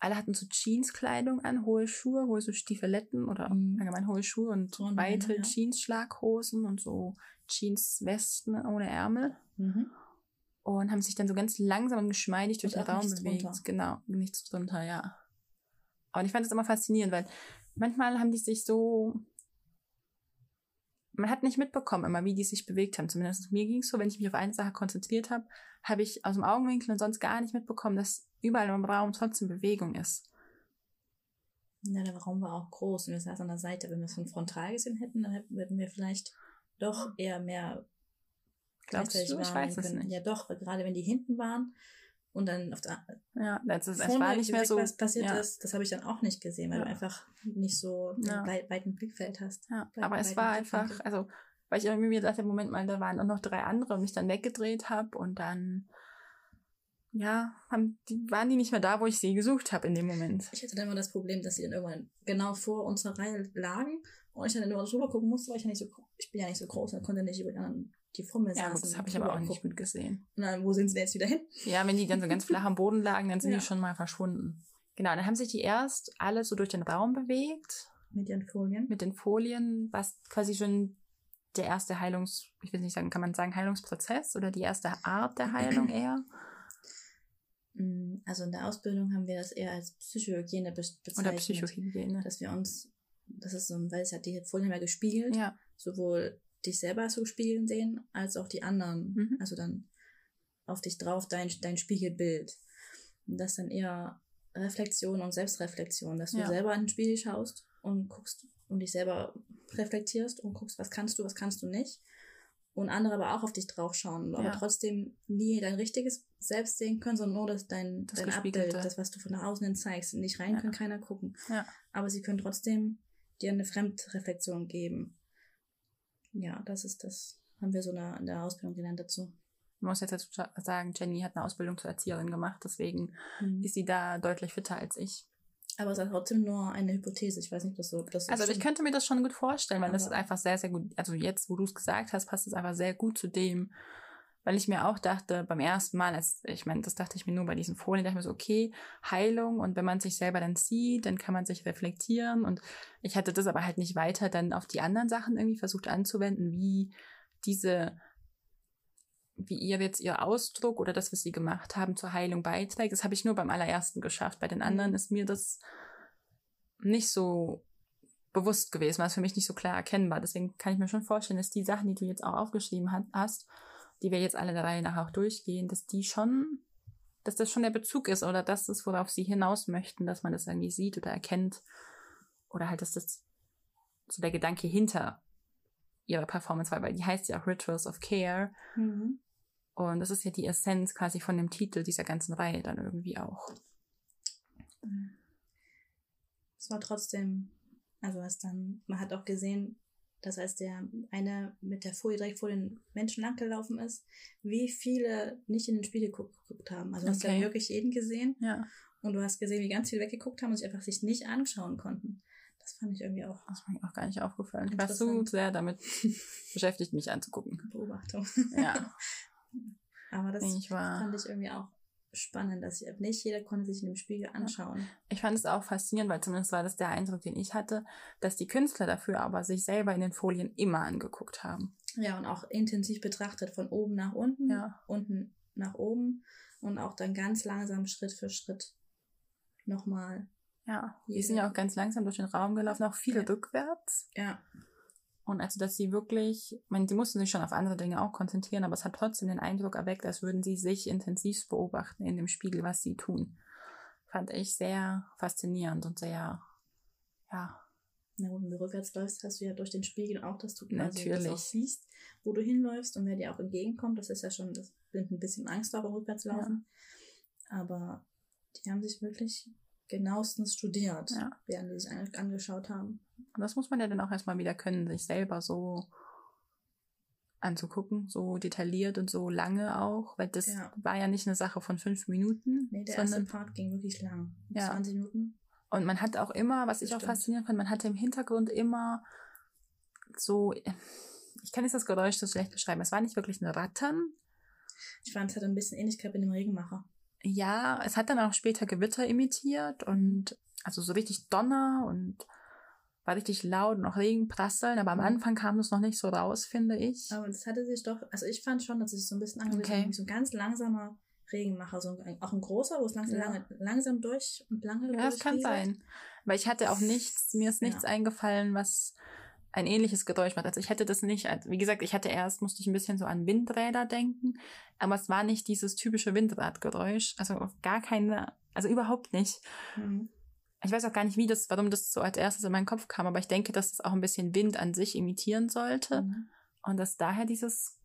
alle hatten so Jeanskleidung an, hohe Schuhe, hohe so Stiefeletten oder mhm. allgemein hohe Schuhe und oh, weite ja. Jeans-Schlaghosen und so Jeans-Westen ohne Ärmel. Mhm. Und haben sich dann so ganz langsam und geschmeidig durch den Raum bewegt. Drunter. Genau, nichts drunter, ja. Und ich fand das immer faszinierend, weil manchmal haben die sich so man hat nicht mitbekommen immer, wie die sich bewegt haben. Zumindest mir ging es so, wenn ich mich auf eine Sache konzentriert habe, habe ich aus dem Augenwinkel und sonst gar nicht mitbekommen, dass überall im Raum trotzdem Bewegung ist. Ja, der Raum war auch groß und wir saßen an der Seite. Wenn wir es von frontal gesehen hätten, dann hätten wir vielleicht doch eher mehr Glaubst du? Ich weiß es nicht. Ja, doch, gerade wenn die hinten waren, und dann auf der ja, das ist, es war nicht mehr so was passiert ja. ist, das habe ich dann auch nicht gesehen, weil ja. du einfach nicht so ja. weit, weiten Blickfeld hast. Ja, aber es war einfach, also weil ich irgendwie mir dachte, Moment mal, da waren auch noch drei andere und mich dann weggedreht habe und dann ja, haben, die, waren die nicht mehr da, wo ich sie gesucht habe in dem Moment. Ich hatte dann immer das Problem, dass sie dann irgendwann genau vor unserer Reihe lagen und ich dann nur drüber gucken musste, weil ich ja nicht so, ich bin ja nicht so groß und konnte nicht über die anderen die mir ja, das habe ich aber auch nicht gut gesehen. Dann, wo sind sie denn jetzt wieder hin? Ja, wenn die dann so ganz flach am Boden lagen, dann sind ja. die schon mal verschwunden. Genau, dann haben sich die erst alle so durch den Raum bewegt. Mit ihren Folien. Mit den Folien, was quasi schon der erste Heilungs, ich will nicht sagen, kann man sagen Heilungsprozess oder die erste Art der Heilung eher? Mm, also in der Ausbildung haben wir das eher als Psychohygiene bezeichnet. Oder Psychohygiene. Dass wir uns, das ist so, weil es hat die Folien mehr gespiegelt, ja. sowohl dich selber so spiegeln sehen, als auch die anderen. Mhm. Also dann auf dich drauf dein, dein Spiegelbild. Und das dann eher Reflexion und Selbstreflexion, dass du ja. selber in den Spiegel schaust und guckst und dich selber reflektierst und guckst, was kannst du, was kannst du nicht. Und andere aber auch auf dich draufschauen, aber ja. trotzdem nie dein richtiges Selbst sehen können, sondern nur das dein, das dein Abbild, das, was du von außen hin zeigst. Nicht rein ja. kann keiner gucken. Ja. Aber sie können trotzdem dir eine Fremdreflexion geben. Ja, das ist das, haben wir so in der Ausbildung gelernt dazu. Man muss jetzt dazu sagen, Jenny hat eine Ausbildung zur Erzieherin gemacht, deswegen mhm. ist sie da deutlich fitter als ich. Aber es ist trotzdem nur eine Hypothese. Ich weiß nicht, ob das so, ob das so Also stimmt. ich könnte mir das schon gut vorstellen, weil Aber das ist einfach sehr, sehr gut. Also jetzt, wo du es gesagt hast, passt es einfach sehr gut zu dem, weil ich mir auch dachte, beim ersten Mal, als, ich meine, das dachte ich mir nur bei diesen Folien, dachte ich mir so, okay, Heilung und wenn man sich selber dann sieht, dann kann man sich reflektieren und ich hatte das aber halt nicht weiter dann auf die anderen Sachen irgendwie versucht anzuwenden, wie diese wie ihr jetzt ihr Ausdruck oder das, was sie gemacht haben, zur Heilung beiträgt. Das habe ich nur beim allerersten geschafft. Bei den anderen mhm. ist mir das nicht so bewusst gewesen, war es für mich nicht so klar erkennbar. Deswegen kann ich mir schon vorstellen, dass die Sachen, die du jetzt auch aufgeschrieben hast, die wir jetzt alle der Reihe nach auch durchgehen, dass die schon, dass das schon der Bezug ist oder das ist, worauf sie hinaus möchten, dass man das irgendwie sieht oder erkennt. Oder halt, dass das so der Gedanke hinter ihrer Performance war, weil die heißt ja auch Rituals of Care. Mhm. Und das ist ja die Essenz quasi von dem Titel dieser ganzen Reihe dann irgendwie auch. Es war trotzdem, also was dann, man hat auch gesehen, dass als der eine mit der Folie direkt vor den Menschen langgelaufen ist, wie viele nicht in den Spiegel geguckt haben. Also okay. hast du ja wirklich jeden gesehen. Ja. Und du hast gesehen, wie ganz viele weggeguckt haben und sich einfach sich nicht anschauen konnten. Das fand ich irgendwie auch. Das ist mir auch gar nicht aufgefallen. Ich war so sehr damit beschäftigt, mich anzugucken. Beobachtung. Ja. Aber das ich fand ich irgendwie auch spannend, dass ich, nicht jeder konnte sich in dem Spiegel anschauen. Ich fand es auch faszinierend, weil zumindest war das der Eindruck, den ich hatte, dass die Künstler dafür aber sich selber in den Folien immer angeguckt haben. Ja, und auch intensiv betrachtet, von oben nach unten, ja. unten nach oben und auch dann ganz langsam Schritt für Schritt nochmal. Ja, die sind ja auch ganz langsam durch den Raum gelaufen, auch viele ja. rückwärts. Ja. Und also, dass sie wirklich, ich meine, sie mussten sich schon auf andere Dinge auch konzentrieren, aber es hat trotzdem den Eindruck erweckt, als würden sie sich intensiv beobachten in dem Spiegel, was sie tun. Fand ich sehr faszinierend und sehr, ja. Na gut, wenn du rückwärts läufst, hast du ja durch den Spiegel auch, dass du quasi das auch siehst, wo du hinläufst und wer dir auch entgegenkommt. Das ist ja schon, das bringt ein bisschen Angst auch rückwärts laufen. Ja. Aber die haben sich wirklich genauestens studiert, ja. während die sich angeschaut haben. Und das muss man ja dann auch erstmal wieder können, sich selber so anzugucken, so detailliert und so lange auch, weil das ja. war ja nicht eine Sache von fünf Minuten. Nee, der erste Part ging wirklich lang. Ja. 20 Minuten. Und man hat auch immer, was ich auch faszinierend fand, man hatte im Hintergrund immer so, ich kann jetzt das Geräusch so schlecht beschreiben, es war nicht wirklich ein Rattern. Ich fand, es hat ein bisschen Ähnlichkeit mit dem Regenmacher. Ja, es hat dann auch später Gewitter imitiert und also so richtig Donner und war richtig laut und auch Regen prasseln, aber am. Anfang kam das noch nicht so raus, finde ich. Aber es hatte sich doch, also ich fand schon, dass es so ein bisschen angehört okay. so ein ganz langsamer Regenmacher, so ein, auch ein großer, wo es langsam, ja. langsam durch und lange Ja, das kann sein. Weil ich hatte auch nichts, mir ist nichts ja. eingefallen, was ein ähnliches Geräusch macht. Also ich hätte das nicht, wie gesagt, ich hatte erst, musste ich ein bisschen so an Windräder denken, aber es war nicht dieses typische Windradgeräusch, also gar keine, also überhaupt nicht. Mhm ich weiß auch gar nicht, wie das, warum das so als erstes in meinen Kopf kam, aber ich denke, dass es auch ein bisschen Wind an sich imitieren sollte mhm. und dass daher dieses,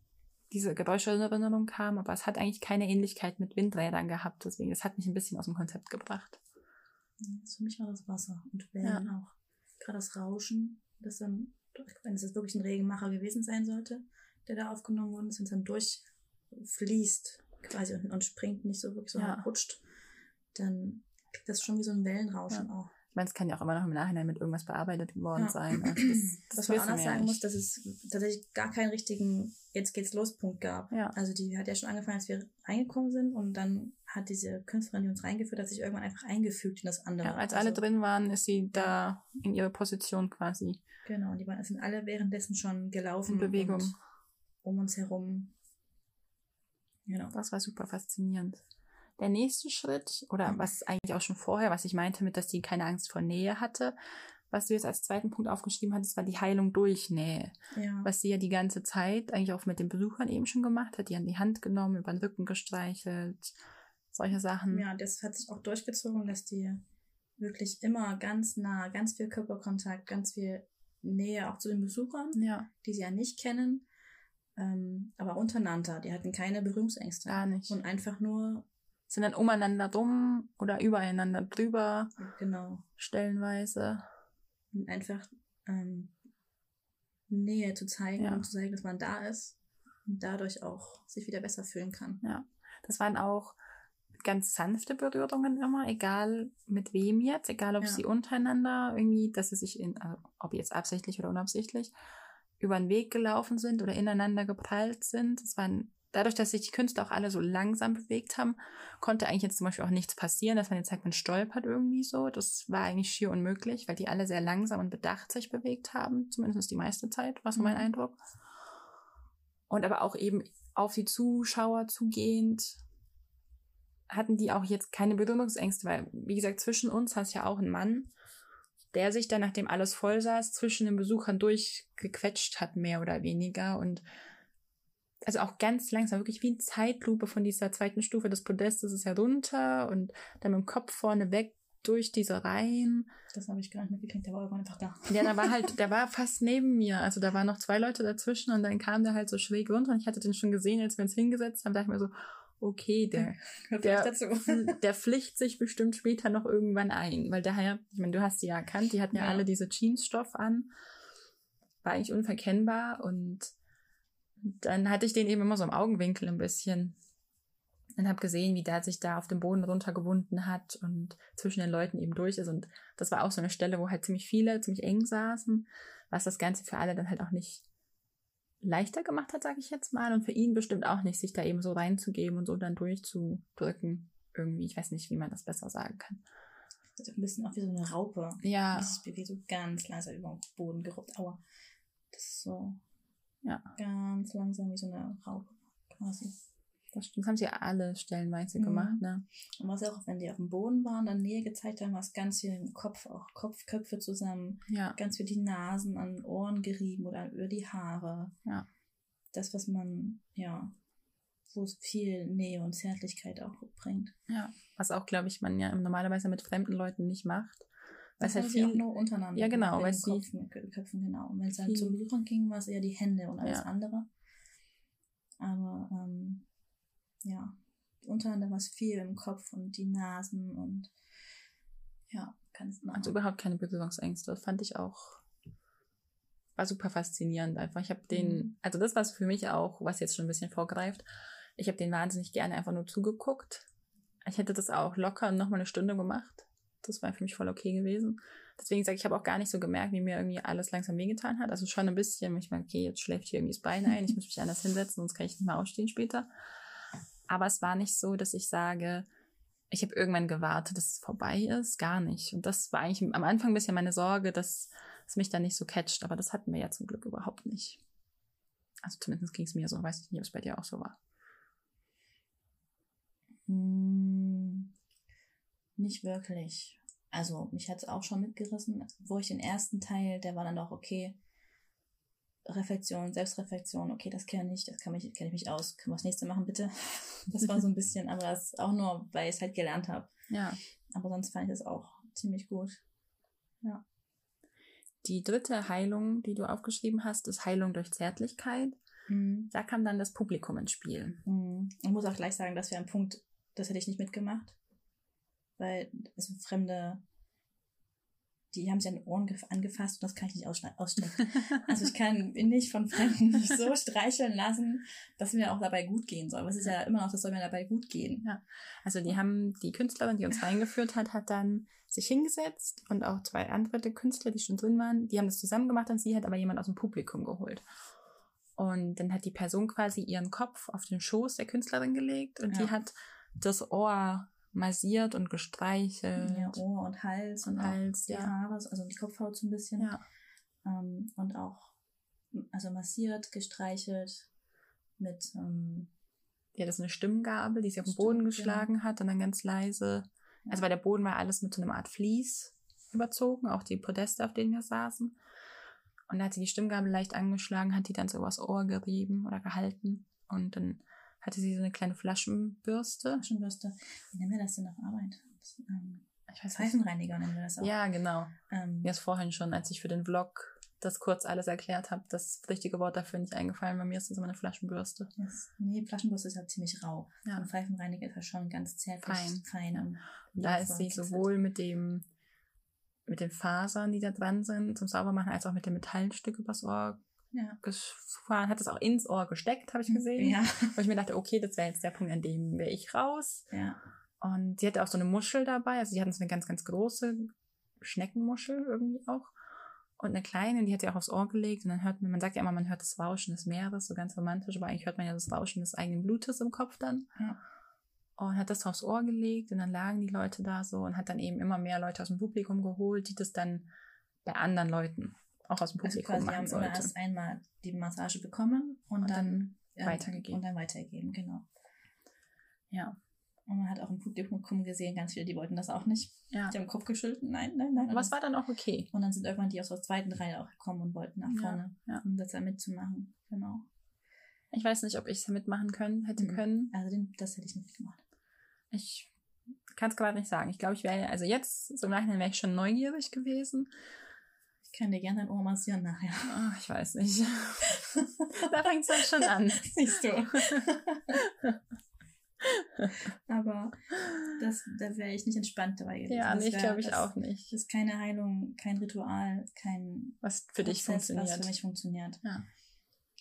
diese Geräuscherinnerung kam, aber es hat eigentlich keine Ähnlichkeit mit Windrädern gehabt, deswegen, das hat mich ein bisschen aus dem Konzept gebracht. für mich war das Wasser und Wellen ja. auch. Gerade das Rauschen, das dann, wenn es jetzt wirklich ein Regenmacher gewesen sein sollte, der da aufgenommen worden ist, und dann durchfließt quasi und, und springt nicht so wirklich so ja. rutscht, dann das ist schon wie so ein Wellenrauschen ja. auch. Ich meine, es kann ja auch immer noch im Nachhinein mit irgendwas bearbeitet worden ja. sein. Also das, das Was man anders sagen nicht. muss, dass es tatsächlich gar keinen richtigen Jetzt geht's los Punkt gab. Ja. Also die hat ja schon angefangen, als wir reingekommen sind und dann hat diese Künstlerin, die uns reingeführt hat, sich irgendwann einfach eingefügt in das andere. Ja, als also, alle drin waren, ist sie da in ihre Position quasi. Genau, die waren, sind alle währenddessen schon gelaufen. In Bewegung. Um uns herum. Genau. Das war super faszinierend. Der nächste Schritt, oder mhm. was eigentlich auch schon vorher, was ich meinte mit, dass sie keine Angst vor Nähe hatte, was du jetzt als zweiten Punkt aufgeschrieben hattest, war die Heilung durch Nähe. Ja. Was sie ja die ganze Zeit eigentlich auch mit den Besuchern eben schon gemacht hat, die an die Hand genommen, über den Rücken gestreichelt, solche Sachen. Ja, das hat sich auch durchgezogen, dass die wirklich immer ganz nah, ganz viel Körperkontakt, ganz viel Nähe auch zu den Besuchern, ja. die sie ja nicht kennen, ähm, aber untereinander. Die hatten keine Berührungsängste. Gar nicht. Und einfach nur sind dann umeinander drum oder übereinander drüber. Genau. Stellenweise. Und einfach ähm, Nähe zu zeigen ja. und zu zeigen, dass man da ist und dadurch auch sich wieder besser fühlen kann. Ja. Das waren auch ganz sanfte Berührungen immer, egal mit wem jetzt, egal ob ja. sie untereinander irgendwie, dass sie sich in, also ob jetzt absichtlich oder unabsichtlich, über den Weg gelaufen sind oder ineinander geprallt sind. Es waren dadurch, dass sich die Künstler auch alle so langsam bewegt haben, konnte eigentlich jetzt zum Beispiel auch nichts passieren, dass man jetzt sagt, man stolpert irgendwie so. Das war eigentlich schier unmöglich, weil die alle sehr langsam und bedacht sich bewegt haben, zumindest die meiste Zeit, war so mein mhm. Eindruck. Und aber auch eben auf die Zuschauer zugehend hatten die auch jetzt keine Berührungsängste, weil, wie gesagt, zwischen uns hast ja auch einen Mann, der sich dann, nachdem alles voll saß, zwischen den Besuchern durchgequetscht hat, mehr oder weniger. Und also auch ganz langsam, wirklich wie eine Zeitlupe von dieser zweiten Stufe des Podestes ist herunter und dann mit dem Kopf vorne weg durch diese Reihen. Das habe ich gar nicht mitgekriegt, der war irgendwann einfach da. Ja, der war halt, der war fast neben mir. Also da waren noch zwei Leute dazwischen und dann kam der halt so schräg runter und ich hatte den schon gesehen, als wir uns hingesetzt haben, dachte ich mir so, okay, der, der, der pflicht sich bestimmt später noch irgendwann ein. Weil daher, ich meine, du hast die ja erkannt, die hatten ja, ja alle diese Jeansstoff an. War eigentlich unverkennbar und dann hatte ich den eben immer so im Augenwinkel ein bisschen und habe gesehen, wie der sich da auf dem Boden runtergewunden hat und zwischen den Leuten eben durch ist. Und das war auch so eine Stelle, wo halt ziemlich viele, ziemlich eng saßen, was das Ganze für alle dann halt auch nicht leichter gemacht hat, sage ich jetzt mal. Und für ihn bestimmt auch nicht, sich da eben so reinzugeben und so dann durchzudrücken. Irgendwie, ich weiß nicht, wie man das besser sagen kann. Das ist ein bisschen auch wie so eine Raupe. Ja. Das bewegt so ganz langsam über den Boden geruppt. Aua. Das ist so ja. Ganz langsam wie so eine Raupe quasi. Das stimmt. Das haben sie alle stellenweise mhm. gemacht, ne? Und was auch, wenn die auf dem Boden waren, dann Nähe gezeigt haben, was ganz viel im Kopf, auch Kopfköpfe zusammen, ja. ganz viel die Nasen an Ohren gerieben oder über die Haare. Ja. Das, was man, ja, wo es viel Nähe und Zärtlichkeit auch bringt. Ja. Was auch, glaube ich, man ja normalerweise mit fremden Leuten nicht macht. Das halt viel, nur untereinander. Ja, genau. Weil sie Köpfen, Köpfen, genau. Und wenn es dann zum Besuchern ging, war es eher die Hände und alles ja. andere. Aber ähm, ja, untereinander war es viel im Kopf und die Nasen und ja, ganz nah. Also überhaupt keine Berührungsängste. Das fand ich auch war super faszinierend einfach. Ich habe den, mhm. also das war für mich auch, was jetzt schon ein bisschen vorgreift. Ich habe den wahnsinnig gerne einfach nur zugeguckt. Ich hätte das auch locker noch mal eine Stunde gemacht. Das war für mich voll okay gewesen. Deswegen sage ich, ich habe auch gar nicht so gemerkt, wie mir irgendwie alles langsam wehgetan hat. Also schon ein bisschen, ich meine, okay, jetzt schläft hier irgendwie das Bein ein, ich muss mich anders hinsetzen, sonst kann ich nicht mehr aufstehen später. Aber es war nicht so, dass ich sage, ich habe irgendwann gewartet, dass es vorbei ist. Gar nicht. Und das war eigentlich am Anfang ein bisschen meine Sorge, dass es mich dann nicht so catcht. Aber das hatten wir ja zum Glück überhaupt nicht. Also zumindest ging es mir so. Weiß ich nicht, ob es bei dir auch so war. Hm, nicht wirklich. Also mich hat es auch schon mitgerissen, wo ich den ersten Teil, der war dann auch okay. Reflexion, Selbstreflexion, okay, das kenne ich, das kann ich, kenne ich mich aus. Können wir das nächste machen, bitte? Das war so ein bisschen, aber das auch nur, weil ich es halt gelernt habe. Ja. Aber sonst fand ich das auch ziemlich gut. Ja. Die dritte Heilung, die du aufgeschrieben hast, ist Heilung durch Zärtlichkeit. Mhm. Da kam dann das Publikum ins Spiel. Mhm. Ich muss auch gleich sagen, das wäre ein Punkt, das hätte ich nicht mitgemacht weil also fremde, die haben sich an den Ohren angefasst und das kann ich nicht ausstellen. also ich kann nicht von Fremden mich so streicheln lassen, dass mir auch dabei gut gehen soll. Es ist ja immer noch, das soll mir dabei gut gehen. Ja. Also die haben, die Künstlerin, die uns reingeführt hat, hat dann sich hingesetzt und auch zwei andere Künstler, die schon drin waren, die haben das zusammen gemacht und sie hat aber jemand aus dem Publikum geholt. Und dann hat die Person quasi ihren Kopf auf den Schoß der Künstlerin gelegt und ja. die hat das Ohr massiert und gestreichelt. Ja, Ohr und Hals und, und Hals, die ja. Haare, also die Kopfhaut so ein bisschen. Ja. Ähm, und auch, also massiert, gestreichelt mit. Ähm, ja, das ist eine Stimmgabel, die sie auf den Boden geschlagen genau. hat und dann ganz leise. Ja. Also, weil der Boden war alles mit so einer Art Vlies überzogen, auch die Podeste, auf denen wir saßen. Und da hat sie die Stimmgabel leicht angeschlagen, hat die dann so übers Ohr gerieben oder gehalten. Und dann hatte sie so eine kleine Flaschenbürste. Flaschenbürste. Wie nennen wir das denn auf Arbeit? Das, ähm, ich weiß Pfeifenreiniger nennen wir das auch. Ja, genau. Ähm, Mir ist vorhin schon, als ich für den Vlog das kurz alles erklärt habe, das richtige Wort dafür nicht eingefallen. Bei mir ist das immer eine Flaschenbürste. Yes. Nee, Flaschenbürste ist halt ziemlich rau. Ja. Und Pfeifenreiniger ist halt schon ganz zärtlich fein. fein ja. Da ist sie sowohl mit dem mit den Fasern, die da dran sind, zum Saubermachen, als auch mit dem Metallstück übers Ohr ja. gefahren, hat es auch ins Ohr gesteckt, habe ich gesehen. Ja. Wo ich mir dachte, okay, das wäre jetzt der Punkt, an dem wäre ich raus. Ja. Und sie hatte auch so eine Muschel dabei, also sie hatten so eine ganz, ganz große Schneckenmuschel irgendwie auch. Und eine kleine, die hat sie auch aufs Ohr gelegt und dann hört man, man sagt ja immer, man hört das Rauschen des Meeres, so ganz romantisch, aber eigentlich hört man ja das Rauschen des eigenen Blutes im Kopf dann. Ja und hat das aufs Ohr gelegt und dann lagen die Leute da so und hat dann eben immer mehr Leute aus dem Publikum geholt, die das dann bei anderen Leuten auch aus dem also Publikum also quasi machen sollten. erst einmal die Massage bekommen und, und dann, dann weitergegeben. Und dann weitergegeben, genau. Ja. Und man hat auch im Publikum gesehen, ganz viele, die wollten das auch nicht. Ja. Die haben den Kopf geschüttelt. Nein, nein, nein. Aber es war dann auch okay. Und dann sind irgendwann die aus der zweiten Reihe auch gekommen und wollten nach vorne, ja, ja. um das da mitzumachen. Genau. Ich weiß nicht, ob ich es mitmachen können, hätte mhm. können. Also den, das hätte ich nicht gemacht. Ich kann es gerade nicht sagen. Ich glaube, ich wäre, also jetzt, so im Nachhinein wäre ich schon neugierig gewesen. Ich kann dir gerne ein Ohr massieren nachher. Oh, ich weiß nicht. da fängt es dann schon an. Siehst du. Aber das, da wäre ich nicht entspannt dabei gewesen. Ja, nee, glaube ich auch nicht. Das ist keine Heilung, kein Ritual, kein was für Prozess, dich funktioniert. Was für mich funktioniert. Ja.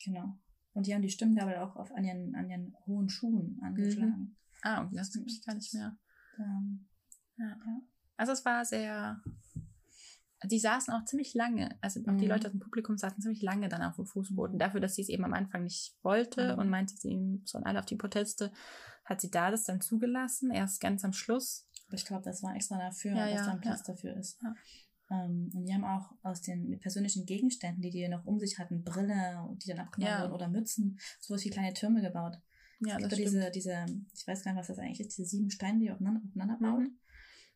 Genau. Und die haben die Stimmgabel auch auf, an, ihren, an ihren hohen Schuhen angeschlagen. Mhm. Ah, das nehme ich gar nicht mehr. Ähm, ja. ja. Also es war sehr. Die saßen auch ziemlich lange, also auch mhm. die Leute aus dem Publikum saßen ziemlich lange dann auf dem Fußboden. Mhm. Dafür, dass sie es eben am Anfang nicht wollte mhm. und meinte, sie sollen alle auf die Proteste, hat sie da das dann zugelassen, erst ganz am Schluss. Aber ich glaube, das war extra dafür, ja, dass ja, da ein Platz ja. dafür ist. Ähm, und die haben auch aus den persönlichen Gegenständen, die die noch um sich hatten, Brille, die dann abgenommen wurden oder Mützen, sowas wie kleine Türme gebaut. Ja, das stimmt. diese, diese, ich weiß gar nicht, was das eigentlich ist, diese sieben Steine, die aufeinander, aufeinander bauen.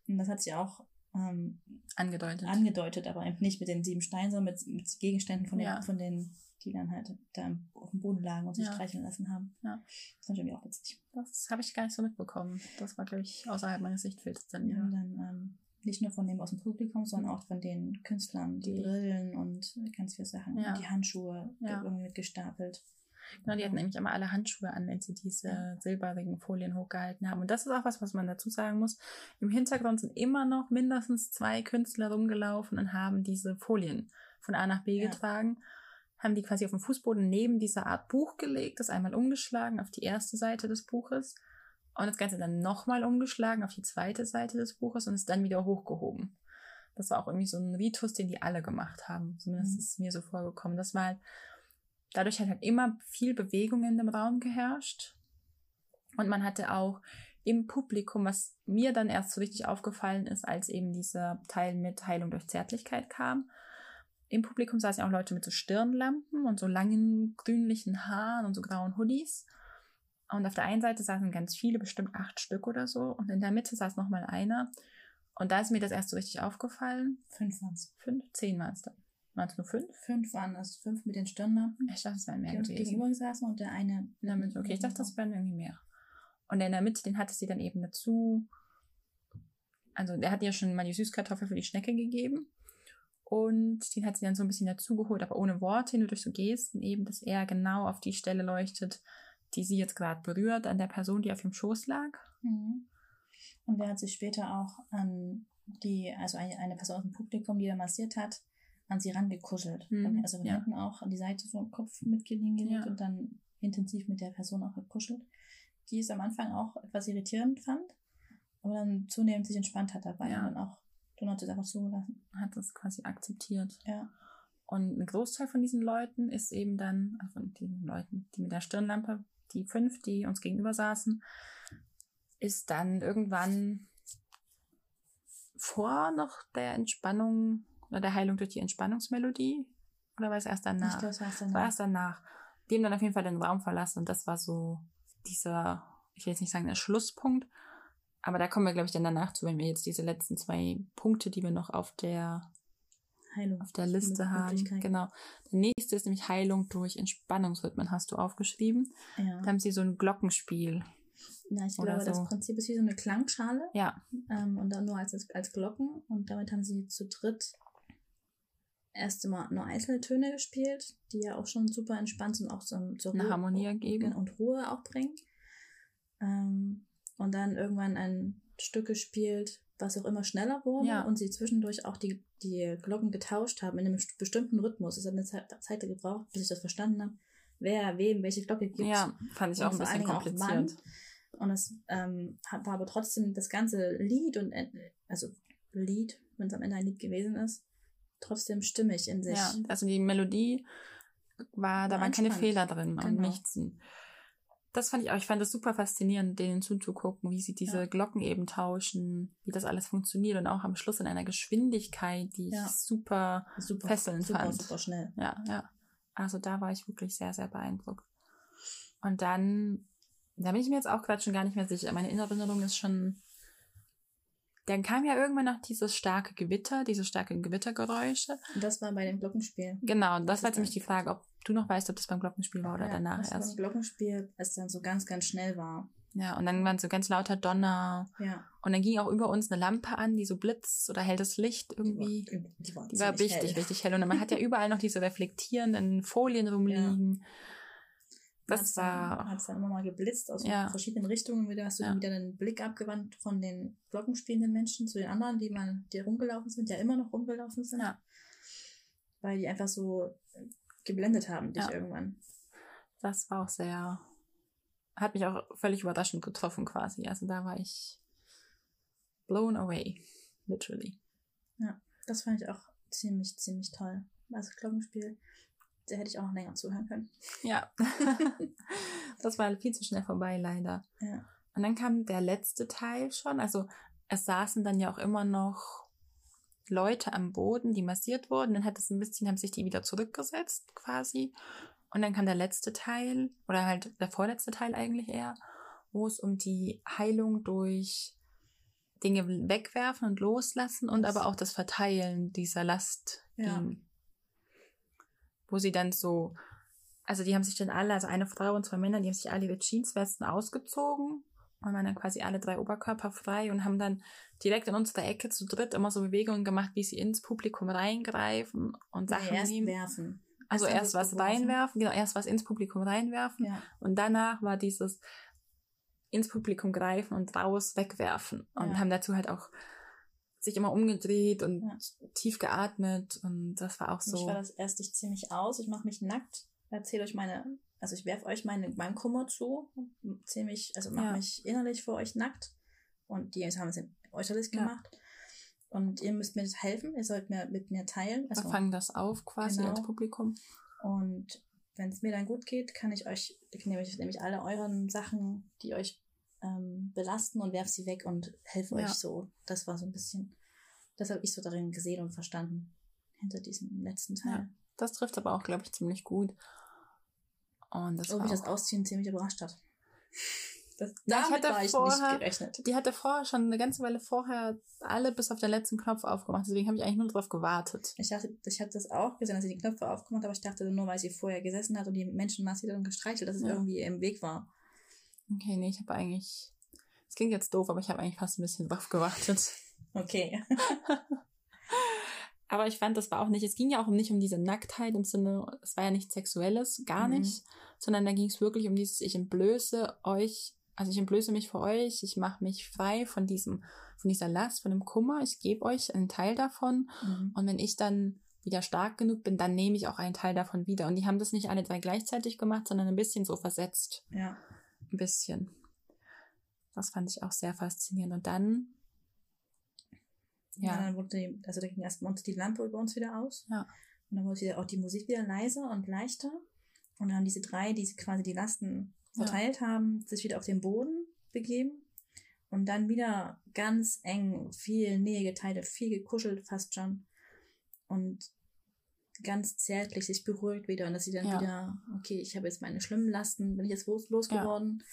Mhm. Und das hat sie auch ähm, angedeutet. Angedeutet, aber eben nicht mit den sieben Steinen, sondern mit, mit Gegenständen von den, ja. von den, die dann halt da auf dem Boden lagen und sich ja. streicheln lassen haben. Ja. Das fand ich irgendwie auch witzig. Das habe ich gar nicht so mitbekommen. Das war, glaube ich, außerhalb meines Sichtfelds dann. Ja, und dann ähm, nicht nur von dem aus dem Publikum, sondern auch von den Künstlern, die, die Brillen und ganz viele Sachen, ja. die Handschuhe irgendwie mit gestapelt. Genau, die hatten nämlich immer alle Handschuhe an, wenn sie diese ja. silberigen Folien hochgehalten haben. Und das ist auch was, was man dazu sagen muss. Im Hintergrund sind immer noch mindestens zwei Künstler rumgelaufen und haben diese Folien von A nach B ja. getragen, haben die quasi auf dem Fußboden neben dieser Art Buch gelegt, das einmal umgeschlagen auf die erste Seite des Buches und das Ganze dann nochmal umgeschlagen auf die zweite Seite des Buches und ist dann wieder hochgehoben. Das war auch irgendwie so ein Ritus, den die alle gemacht haben. Zumindest mhm. ist es mir so vorgekommen. Das war halt Dadurch hat halt immer viel Bewegung in dem Raum geherrscht. Und man hatte auch im Publikum, was mir dann erst so richtig aufgefallen ist, als eben dieser Teil mit Heilung durch Zärtlichkeit kam. Im Publikum saßen auch Leute mit so Stirnlampen und so langen grünlichen Haaren und so grauen Hoodies. Und auf der einen Seite saßen ganz viele, bestimmt acht Stück oder so. Und in der Mitte saß nochmal einer. Und da ist mir das erst so richtig aufgefallen. Fünf waren es. Fünf? Zehn waren es dann. Waren es nur fünf? Fünf waren es. Fünf mit den Stirnlampen. Ich dachte, es wären mehr die gewesen. gegenüber saßen und der eine. In der Mitte. Okay, ich dachte, das wären irgendwie mehr. Und in der Mitte, den hatte sie dann eben dazu. Also, der hat ja schon mal die Süßkartoffel für die Schnecke gegeben. Und den hat sie dann so ein bisschen dazugeholt, aber ohne Worte, nur durch so Gesten eben, dass er genau auf die Stelle leuchtet, die sie jetzt gerade berührt, an der Person, die auf dem Schoß lag. Mhm. Und der hat sich später auch an die, also eine, eine Person aus dem Publikum, die er massiert hat, an sie rangekuschelt. Mhm. Also wir ja. hatten auch an die Seite vom Kopf mitgelegt ja. und dann intensiv mit der Person auch gekuschelt. Die es am Anfang auch etwas irritierend fand, aber dann zunehmend sich entspannt hat dabei ja. und dann auch hat es einfach zugelassen. Hat das quasi akzeptiert. Ja. Und ein Großteil von diesen Leuten ist eben dann, also von den Leuten, die mit der Stirnlampe, die fünf, die uns gegenüber saßen, ist dann irgendwann vor noch der Entspannung oder der Heilung durch die Entspannungsmelodie? Oder war es erst danach? Ich glaube, es war erst danach. War erst danach. Dem dann auf jeden Fall den Raum verlassen und das war so dieser, ich will jetzt nicht sagen der Schlusspunkt, aber da kommen wir, glaube ich, dann danach zu, wenn wir jetzt diese letzten zwei Punkte, die wir noch auf der Heilung auf der Liste haben. Genau. Der nächste ist nämlich Heilung durch Entspannungsrhythmen, hast du aufgeschrieben. Ja. Da haben sie so ein Glockenspiel. Ja, ich glaube, so. das Prinzip ist wie so eine Klangschale. Ja. Ähm, und dann nur als, als Glocken. Und damit haben sie zu dritt erst immer nur einzelne Töne gespielt, die ja auch schon super entspannt sind, auch so, so eine Ruhe Harmonie geben und Ruhe auch bringen. Ähm, und dann irgendwann ein Stück gespielt, was auch immer schneller wurde ja. und sie zwischendurch auch die, die Glocken getauscht haben in einem bestimmten Rhythmus. Es hat eine Zeit, Zeit gebraucht, bis ich das verstanden habe, wer wem welche Glocke gibt. Ja, fand ich auch ein bisschen kompliziert. Und es ähm, war aber trotzdem das ganze Lied und äh, also Lied, wenn es am Ende ein Lied gewesen ist, trotzdem stimmig in sich. Ja, also die Melodie war, da waren keine Fehler drin genau. und nichts. Das fand ich auch, ich fand das super faszinierend, denen zuzugucken, wie sie diese ja. Glocken eben tauschen, wie das alles funktioniert und auch am Schluss in einer Geschwindigkeit, die ja. ich super, super fesselnd super, fand. Super schnell. Ja, ja. Also da war ich wirklich sehr, sehr beeindruckt. Und dann, da bin ich mir jetzt auch gerade schon gar nicht mehr sicher. Meine Erinnerung ist schon dann kam ja irgendwann noch dieses starke Gewitter, diese starken Gewittergeräusche. Und das war bei dem Glockenspiel. Genau, das, das war nämlich die Frage, ob du noch weißt, ob das beim Glockenspiel war oder ja, danach das erst. Beim Glockenspiel, als es dann so ganz, ganz schnell war. Ja, und dann waren so ganz lauter Donner. Ja. Und dann ging auch über uns eine Lampe an, die so blitzt oder helles Licht irgendwie. Die war, die war, die war richtig, hell. richtig hell. Und man hat ja überall noch diese reflektierenden Folien rumliegen. Ja. Das war. Hat es dann immer mal geblitzt aus ja. verschiedenen Richtungen. Wieder hast du ja. dann wieder den Blick abgewandt von den glockenspielenden Menschen zu den anderen, die man, die rumgelaufen sind, ja immer noch rumgelaufen sind. Ja. Weil die einfach so geblendet haben dich irgendwann. Das war auch sehr, hat mich auch völlig überraschend getroffen quasi. Also da war ich blown away, literally. Ja, das fand ich auch ziemlich, ziemlich toll. Also Glockenspiel da hätte ich auch noch länger zuhören können. Ja. das war viel zu schnell vorbei, leider. Ja. Und dann kam der letzte Teil schon. Also es saßen dann ja auch immer noch Leute am Boden, die massiert wurden. Dann hat es ein bisschen, haben sich die wieder zurückgesetzt quasi. Und dann kam der letzte Teil, oder halt der vorletzte Teil eigentlich eher, wo es um die Heilung durch Dinge wegwerfen und loslassen und aber auch das Verteilen dieser Last ja. ging wo sie dann so, also die haben sich dann alle, also eine Frau und zwei Männer, die haben sich alle ihre Jeanswesten ausgezogen und waren dann quasi alle drei Oberkörper frei und haben dann direkt in unserer Ecke zu dritt immer so Bewegungen gemacht, wie sie ins Publikum reingreifen und Sachen ja, erst nehmen. werfen. Also erst, was reinwerfen, genau, erst was ins Publikum reinwerfen ja. und danach war dieses ins Publikum greifen und raus wegwerfen und ja. haben dazu halt auch sich immer umgedreht und ja. tief geatmet und das war auch so. Ich war das erst ich ziemlich aus, ich mache mich nackt, erzähle euch meine, also ich werfe euch meine, meinen Kummer zu, ziemlich, also mache ja. mich innerlich vor euch nackt und die haben es äußerlich gemacht. Ja. Und ihr müsst mir das helfen, ihr sollt mir mit mir teilen. Also, Wir fangen das auf quasi genau. als Publikum. Und wenn es mir dann gut geht, kann ich euch, nehme ich nämlich alle euren Sachen, die euch ähm, belasten und werf sie weg und helfe ja. euch so. Das war so ein bisschen, das habe ich so darin gesehen und verstanden hinter diesem letzten Teil. Ja, das trifft aber auch, glaube ich, ziemlich gut. Und das Ob mich das Ausziehen ziemlich überrascht hat. Das, damit war ich vorher, nicht gerechnet. Die hatte vorher schon eine ganze Weile vorher alle bis auf den letzten Knopf aufgemacht. Deswegen habe ich eigentlich nur darauf gewartet. Ich dachte, ich habe das auch gesehen, dass sie die Knöpfe aufgemacht hat, aber ich dachte nur, weil sie vorher gesessen hat und die Menschen massiert und gestreichelt, dass es ja. irgendwie im Weg war. Okay, nee, ich habe eigentlich. Es klingt jetzt doof, aber ich habe eigentlich fast ein bisschen drauf gewartet. Okay. aber ich fand, das war auch nicht, es ging ja auch nicht um diese Nacktheit im Sinne, es war ja nichts Sexuelles, gar mhm. nicht, sondern da ging es wirklich um dieses, ich entblöße euch, also ich entblöße mich für euch, ich mache mich frei von diesem, von dieser Last, von dem Kummer, ich gebe euch einen Teil davon mhm. und wenn ich dann wieder stark genug bin, dann nehme ich auch einen Teil davon wieder. Und die haben das nicht alle drei gleichzeitig gemacht, sondern ein bisschen so versetzt. Ja ein bisschen. Das fand ich auch sehr faszinierend. Und dann, ja. ja dann wurde die, also da ging erstmal die Lampe über uns wieder aus. Ja. Und dann wurde auch die Musik wieder leiser und leichter. Und dann haben diese drei, die quasi die Lasten verteilt ja. haben, sich wieder auf den Boden begeben. Und dann wieder ganz eng, viel Nähe geteilt, viel gekuschelt fast schon. Und ganz zärtlich sich beruhigt wieder und dass sie dann ja. wieder, okay, ich habe jetzt meine schlimmen Lasten, bin ich jetzt los, losgeworden.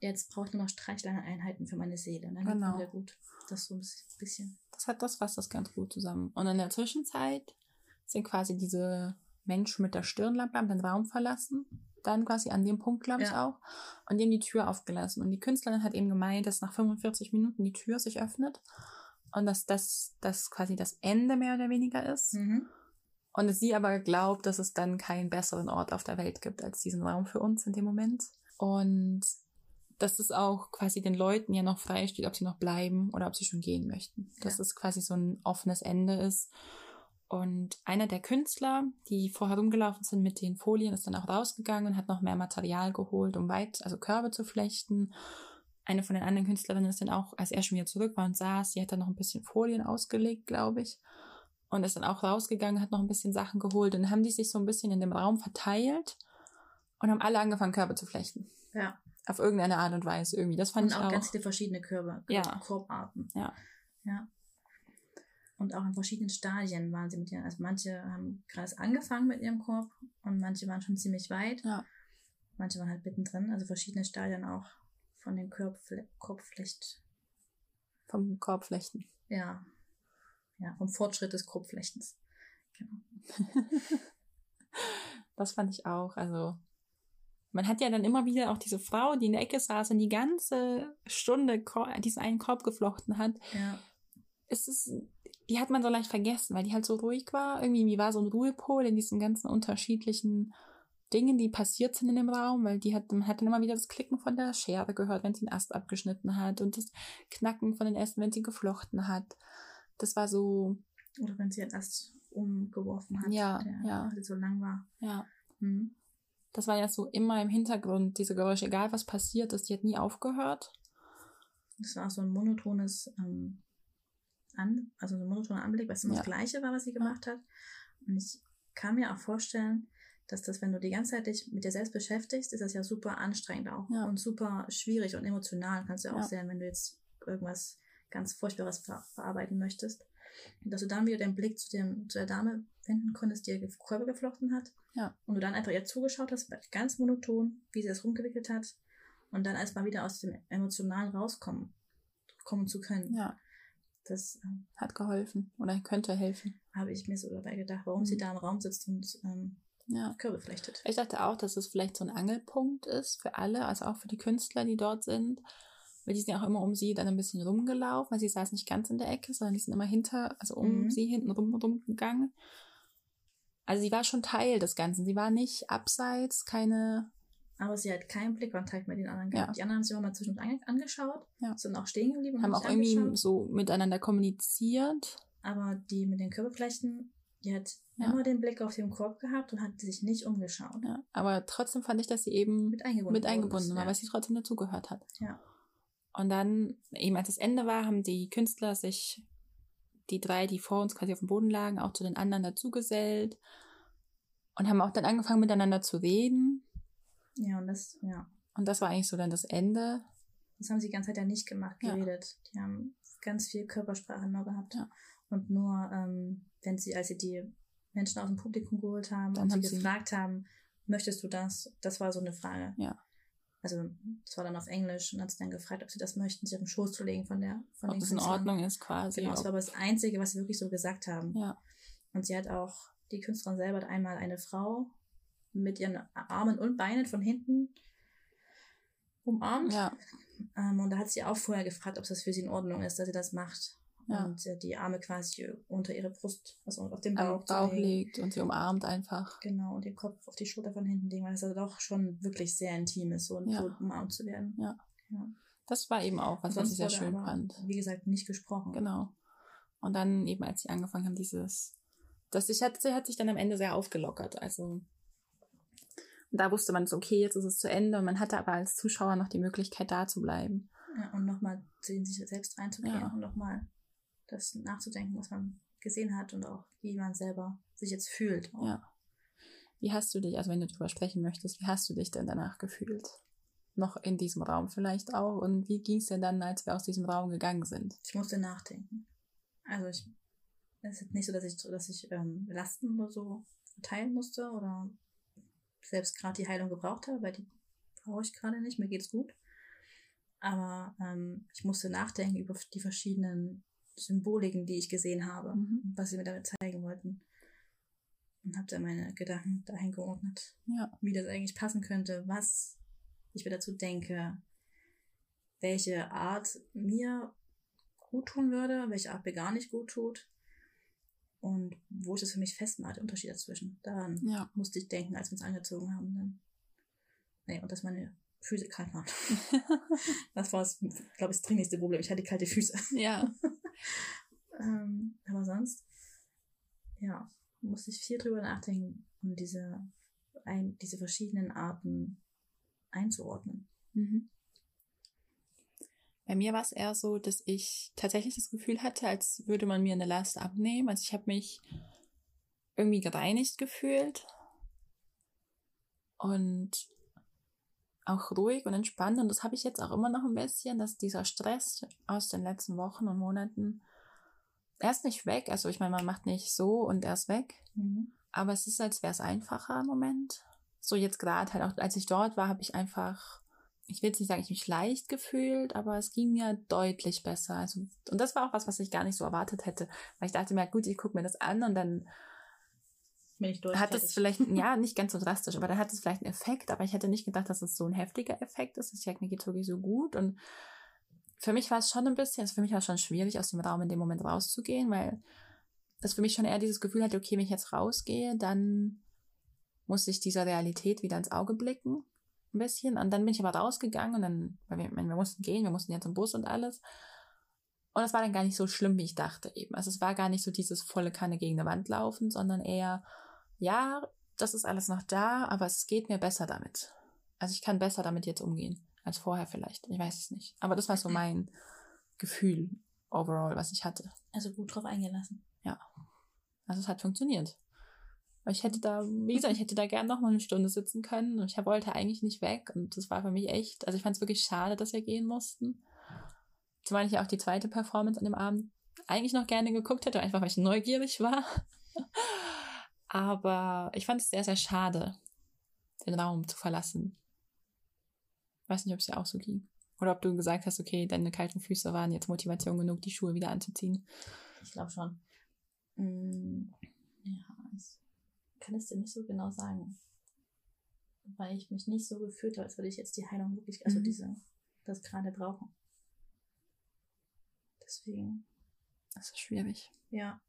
Ja. Jetzt brauche ich nur noch Streichleinheiten für meine Seele. Und dann genau. wieder gut. Das so ein bisschen. Das hat das fasst das ganz gut zusammen. Und in der Zwischenzeit sind quasi diese Menschen mit der Stirnlampe haben den Raum verlassen. Dann quasi an dem Punkt, glaube ich, ja. auch. Und die haben die Tür aufgelassen. Und die Künstlerin hat eben gemeint, dass nach 45 Minuten die Tür sich öffnet. Und dass das, das quasi das Ende mehr oder weniger ist. Mhm. Und sie aber glaubt, dass es dann keinen besseren Ort auf der Welt gibt als diesen Raum für uns in dem Moment. Und dass es auch quasi den Leuten ja noch frei steht, ob sie noch bleiben oder ob sie schon gehen möchten. Ja. Dass es quasi so ein offenes Ende ist. Und einer der Künstler, die vorher rumgelaufen sind mit den Folien, ist dann auch rausgegangen und hat noch mehr Material geholt, um weit, also Körbe zu flechten. Eine von den anderen Künstlerinnen ist dann auch, als er schon wieder zurück war und saß, sie hat dann noch ein bisschen Folien ausgelegt, glaube ich und ist dann auch rausgegangen, hat noch ein bisschen Sachen geholt und dann haben die sich so ein bisschen in dem Raum verteilt und haben alle angefangen, Körbe zu flechten. Ja. Auf irgendeine Art und Weise irgendwie. Das fand und ich auch. auch ganz viele verschiedene Körbe, ja. Korbarten. Ja. Ja. Und auch in verschiedenen Stadien waren sie mit ihren, also manche haben gerade angefangen mit ihrem Korb und manche waren schon ziemlich weit. Ja. Manche waren halt mittendrin, also verschiedene Stadien auch von den Korbfle Korbflecht. Vom Korbflechten. Ja, ja, vom Fortschritt des Kruppflechtens. Genau. das fand ich auch. Also, man hat ja dann immer wieder auch diese Frau, die in der Ecke saß und die ganze Stunde diesen einen Korb geflochten hat. Ja. Es ist, die hat man so leicht vergessen, weil die halt so ruhig war. Irgendwie war so ein Ruhepol in diesen ganzen unterschiedlichen Dingen, die passiert sind in dem Raum, weil die hat, man hat dann immer wieder das Klicken von der Schere gehört, wenn sie einen Ast abgeschnitten hat und das Knacken von den Ästen, wenn sie geflochten hat. Das war so. Oder wenn sie einen Ast umgeworfen hat, ja, der ja. so lang war. Ja. Hm. Das war ja so immer im Hintergrund, diese Geräusche, egal was passiert ist, die hat nie aufgehört. Das war auch so ein monotones ähm, An, also ein monotoner Anblick, was immer ja. das Gleiche war, was sie gemacht hat. Und ich kann mir auch vorstellen, dass das, wenn du die ganze Zeit dich mit dir selbst beschäftigst, ist das ja super anstrengend auch ja. und super schwierig und emotional kannst du ja auch ja. sehen, wenn du jetzt irgendwas ganz Furchtbares ver verarbeiten möchtest. Und dass du dann wieder den Blick zu, dem, zu der Dame wenden konntest, die ihr Körper geflochten hat. Ja. Und du dann einfach ihr zugeschaut hast, ganz monoton, wie sie das rumgewickelt hat. Und dann erstmal wieder aus dem Emotionalen rauskommen kommen zu können. Ja. Das ähm, hat geholfen oder könnte helfen. Habe ich mir so dabei gedacht, warum mhm. sie da im Raum sitzt und ähm, ja. Körbe flechtet. Ich dachte auch, dass es vielleicht so ein Angelpunkt ist für alle, also auch für die Künstler, die dort sind weil die sind ja auch immer um sie dann ein bisschen rumgelaufen, weil sie saß nicht ganz in der Ecke, sondern die sind immer hinter, also um mhm. sie hinten rum rumgegangen. Also sie war schon Teil des Ganzen. Sie war nicht abseits, keine. Aber sie hat keinen Blickkontakt mit den anderen gehabt. Ja. Die anderen haben sich immer mal zwischendurch angeschaut, ja. sind auch stehen geblieben. und Haben auch irgendwie so miteinander kommuniziert. Aber die mit den Körperflechten, die hat ja. immer den Blick auf den Korb gehabt und hat sich nicht umgeschaut. Ja, aber trotzdem fand ich, dass sie eben mit eingebunden, mit eingebunden war, weil sie trotzdem dazugehört hat. Ja. Und dann, eben als das Ende war, haben die Künstler sich, die drei, die vor uns quasi auf dem Boden lagen, auch zu den anderen dazugesellt und haben auch dann angefangen miteinander zu reden. Ja, und das, ja. Und das war eigentlich so dann das Ende. Das haben sie die ganze Zeit ja nicht gemacht, geredet. Ja. Die haben ganz viel Körpersprache nur gehabt. Ja. Und nur, ähm, wenn sie, als sie die Menschen aus dem Publikum geholt haben dann und haben sie gefragt haben, möchtest du das? Das war so eine Frage. Ja also es war dann auf Englisch und hat sie dann gefragt, ob sie das möchten, sich auf den Schoß zu legen von der von ob es in Ordnung ist quasi. Genau, das war aber das Einzige, was sie wirklich so gesagt haben. Ja. Und sie hat auch, die Künstlerin selber hat einmal eine Frau mit ihren Armen und Beinen von hinten umarmt. Ja. Ähm, und da hat sie auch vorher gefragt, ob das für sie in Ordnung ist, dass sie das macht ja. und äh, die Arme quasi unter ihre Brust, also auf dem Bauch, Bauch legt und sie umarmt einfach. Genau, und den Kopf auf die Schulter von hinten legen, weil es also doch schon wirklich sehr intim ist, so, ja. so umarmt zu werden. Ja. ja. Das war eben auch was, was ich sehr schön aber, fand. Wie gesagt, nicht gesprochen. Genau. Und dann eben, als sie angefangen haben, dieses, das sich hat, hat sich dann am Ende sehr aufgelockert. Also da wusste man so, okay, jetzt ist es zu Ende. Und man hatte aber als Zuschauer noch die Möglichkeit, da zu bleiben. Ja, und nochmal in sich selbst reinzugehen ja. und nochmal das nachzudenken, was man gesehen hat und auch wie man selber sich jetzt fühlt. Ja. Wie hast du dich, also wenn du darüber sprechen möchtest, wie hast du dich denn danach gefühlt? noch in diesem Raum vielleicht auch? Und wie ging es denn dann, als wir aus diesem Raum gegangen sind? Ich musste nachdenken. Also ich, es ist nicht so, dass ich, dass ich ähm, Lasten oder so verteilen musste oder selbst gerade die Heilung gebraucht habe, weil die brauche ich gerade nicht, mir geht's gut. Aber ähm, ich musste nachdenken über die verschiedenen Symboliken, die ich gesehen habe, mhm. was sie mir damit zeigen wollten. Und habe dann meine Gedanken dahin geordnet, ja. wie das eigentlich passen könnte, was ich mir dazu denke, welche Art mir gut tun würde, welche Art mir gar nicht gut tut und wo ich das für mich festmache, der Unterschied dazwischen. Daran ja. musste ich denken, als wir uns angezogen haben. Dann. Nee, und dass meine Füße kalt waren. das war, glaube ich, das dringlichste Problem. Ich hatte kalte Füße. Ja. Ähm, aber sonst, ja, musste ich viel drüber nachdenken, um diese, ein, diese verschiedenen Arten einzuordnen. Mhm. Bei mir war es eher so, dass ich tatsächlich das Gefühl hatte, als würde man mir eine Last abnehmen. Also ich habe mich irgendwie gereinigt gefühlt und auch ruhig und entspannt. Und das habe ich jetzt auch immer noch ein bisschen, dass dieser Stress aus den letzten Wochen und Monaten, er ist nicht weg. Also ich meine, man macht nicht so und er ist weg. Mhm. Aber es ist, als wäre es einfacher im Moment. So jetzt gerade halt auch, als ich dort war, habe ich einfach ich will jetzt nicht sagen, ich mich leicht gefühlt, aber es ging mir deutlich besser. Also, und das war auch was, was ich gar nicht so erwartet hätte. Weil ich dachte mir, gut, ich gucke mir das an und dann Bin ich hat es vielleicht, ja, nicht ganz so drastisch, aber dann hat es vielleicht einen Effekt, aber ich hätte nicht gedacht, dass es so ein heftiger Effekt ist. Ich sage, mir geht wirklich so gut. Und für mich war es schon ein bisschen, also für mich war es schon schwierig, aus dem Raum in dem Moment rauszugehen, weil das für mich schon eher dieses Gefühl hatte, okay, wenn ich jetzt rausgehe, dann muss ich dieser Realität wieder ins Auge blicken ein bisschen. Und dann bin ich aber rausgegangen und dann, weil wir, wir mussten gehen, wir mussten ja zum Bus und alles. Und es war dann gar nicht so schlimm, wie ich dachte eben. Also es war gar nicht so dieses volle Kanne gegen eine Wand laufen, sondern eher, ja, das ist alles noch da, aber es geht mir besser damit. Also ich kann besser damit jetzt umgehen als vorher vielleicht. Ich weiß es nicht. Aber das war so mein Gefühl overall, was ich hatte. Also gut drauf eingelassen. Ja. Also es hat funktioniert. Ich hätte da, wie gesagt, ich hätte da gern noch mal eine Stunde sitzen können und ich wollte eigentlich nicht weg und das war für mich echt, also ich fand es wirklich schade, dass wir gehen mussten. Zumal ich ja auch die zweite Performance an dem Abend eigentlich noch gerne geguckt hätte, einfach weil ich neugierig war. Aber ich fand es sehr, sehr schade, den Raum zu verlassen. weiß nicht, ob es dir auch so ging. Oder ob du gesagt hast, okay, deine kalten Füße waren jetzt Motivation genug, die Schuhe wieder anzuziehen. Ich glaube schon. Mm, ja, es kann es dir nicht so genau sagen. Weil ich mich nicht so gefühlt habe, als würde ich jetzt die Heilung wirklich, also mhm. diese, das gerade brauchen. Deswegen. Das ist schwierig. Ja.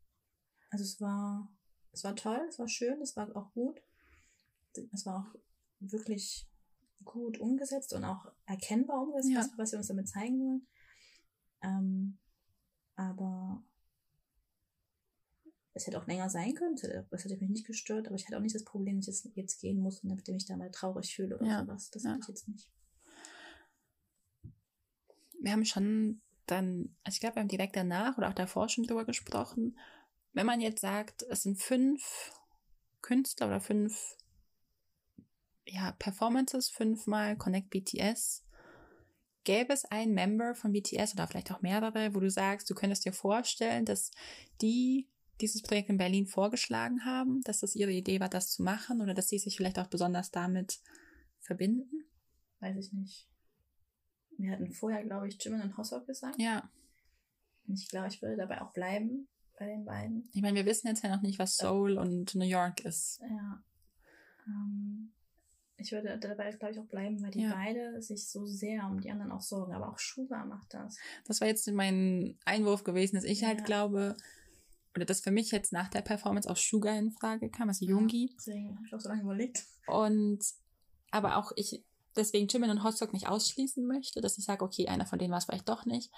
Also es war, es war toll, es war schön, es war auch gut. Es war auch wirklich gut umgesetzt und auch erkennbar umgesetzt, ja. was, wir uns damit zeigen wollen. Ähm, aber es hätte auch länger sein können, das hätte mich nicht gestört, aber ich hätte auch nicht das Problem, dass ich jetzt, jetzt gehen muss, damit ich mich da mal traurig fühle oder ja. sowas. Das ja. hatte ich jetzt nicht. Wir haben schon dann, also ich glaube, wir haben direkt danach oder auch davor schon drüber gesprochen, wenn man jetzt sagt, es sind fünf Künstler oder fünf ja, Performances, fünfmal Connect BTS, gäbe es einen Member von BTS oder vielleicht auch mehrere, wo du sagst, du könntest dir vorstellen, dass die dieses Projekt in Berlin vorgeschlagen haben, dass das ihre Idee war, das zu machen oder dass sie sich vielleicht auch besonders damit verbinden? Weiß ich nicht. Wir hatten vorher, glaube ich, Jimin und Hossok gesagt. Ja. Und ich glaube, ich würde dabei auch bleiben bei den beiden. Ich meine, wir wissen jetzt ja noch nicht, was Seoul ja. und New York ist. Ja. Ähm, ich würde dabei, glaube ich, auch bleiben, weil die ja. beide sich so sehr um die anderen auch sorgen. Aber auch Suga macht das. Das war jetzt mein Einwurf gewesen, dass ich halt ja. halt glaube, oder das für mich jetzt nach der Performance auch Sugar in Frage kam, also Jungi. Ja, deswegen habe ich auch so lange überlegt. Und aber auch ich deswegen Jimin und Hostock nicht ausschließen möchte, dass ich sage, okay, einer von denen war es vielleicht doch nicht.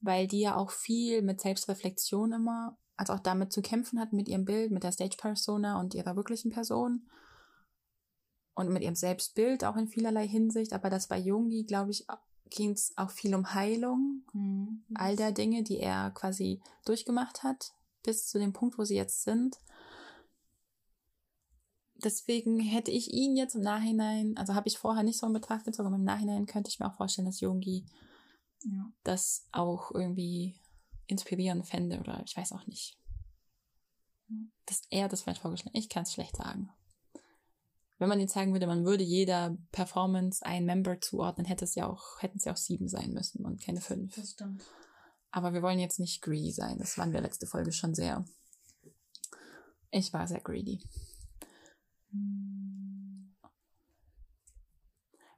Weil die ja auch viel mit Selbstreflexion immer, also auch damit zu kämpfen hatten mit ihrem Bild, mit der Stage-Persona und ihrer wirklichen Person. Und mit ihrem Selbstbild auch in vielerlei Hinsicht. Aber das bei Jungi, glaube ich, ging es auch viel um Heilung, mhm. all der Dinge, die er quasi durchgemacht hat, bis zu dem Punkt, wo sie jetzt sind. deswegen hätte ich ihn jetzt im Nachhinein, also habe ich vorher nicht so in Betracht gezogen, aber im Nachhinein könnte ich mir auch vorstellen, dass Yogi ja. das auch irgendwie inspirierend fände oder ich weiß auch nicht. Dass er das vielleicht vorgeschlagen Ich kann es schlecht sagen. Wenn man jetzt sagen würde, man würde jeder Performance ein Member zuordnen, hätte es ja auch, hätten es ja auch sieben sein müssen und keine fünf. Das stimmt. Aber wir wollen jetzt nicht greedy sein. Das waren wir letzte Folge schon sehr. Ich war sehr greedy.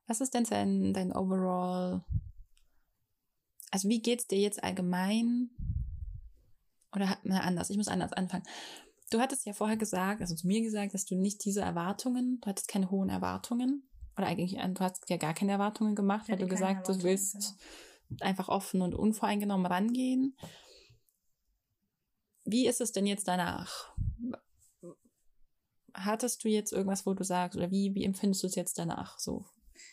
Was ist denn dein, dein overall? Also wie geht's dir jetzt allgemein? Oder na, anders, ich muss anders anfangen. Du hattest ja vorher gesagt, also zu mir gesagt, dass du nicht diese Erwartungen, du hattest keine hohen Erwartungen. Oder eigentlich, du hast ja gar keine Erwartungen gemacht, weil du gesagt, du willst genau. einfach offen und unvoreingenommen rangehen. Wie ist es denn jetzt danach? hattest du jetzt irgendwas, wo du sagst, oder wie, wie empfindest du es jetzt danach? So.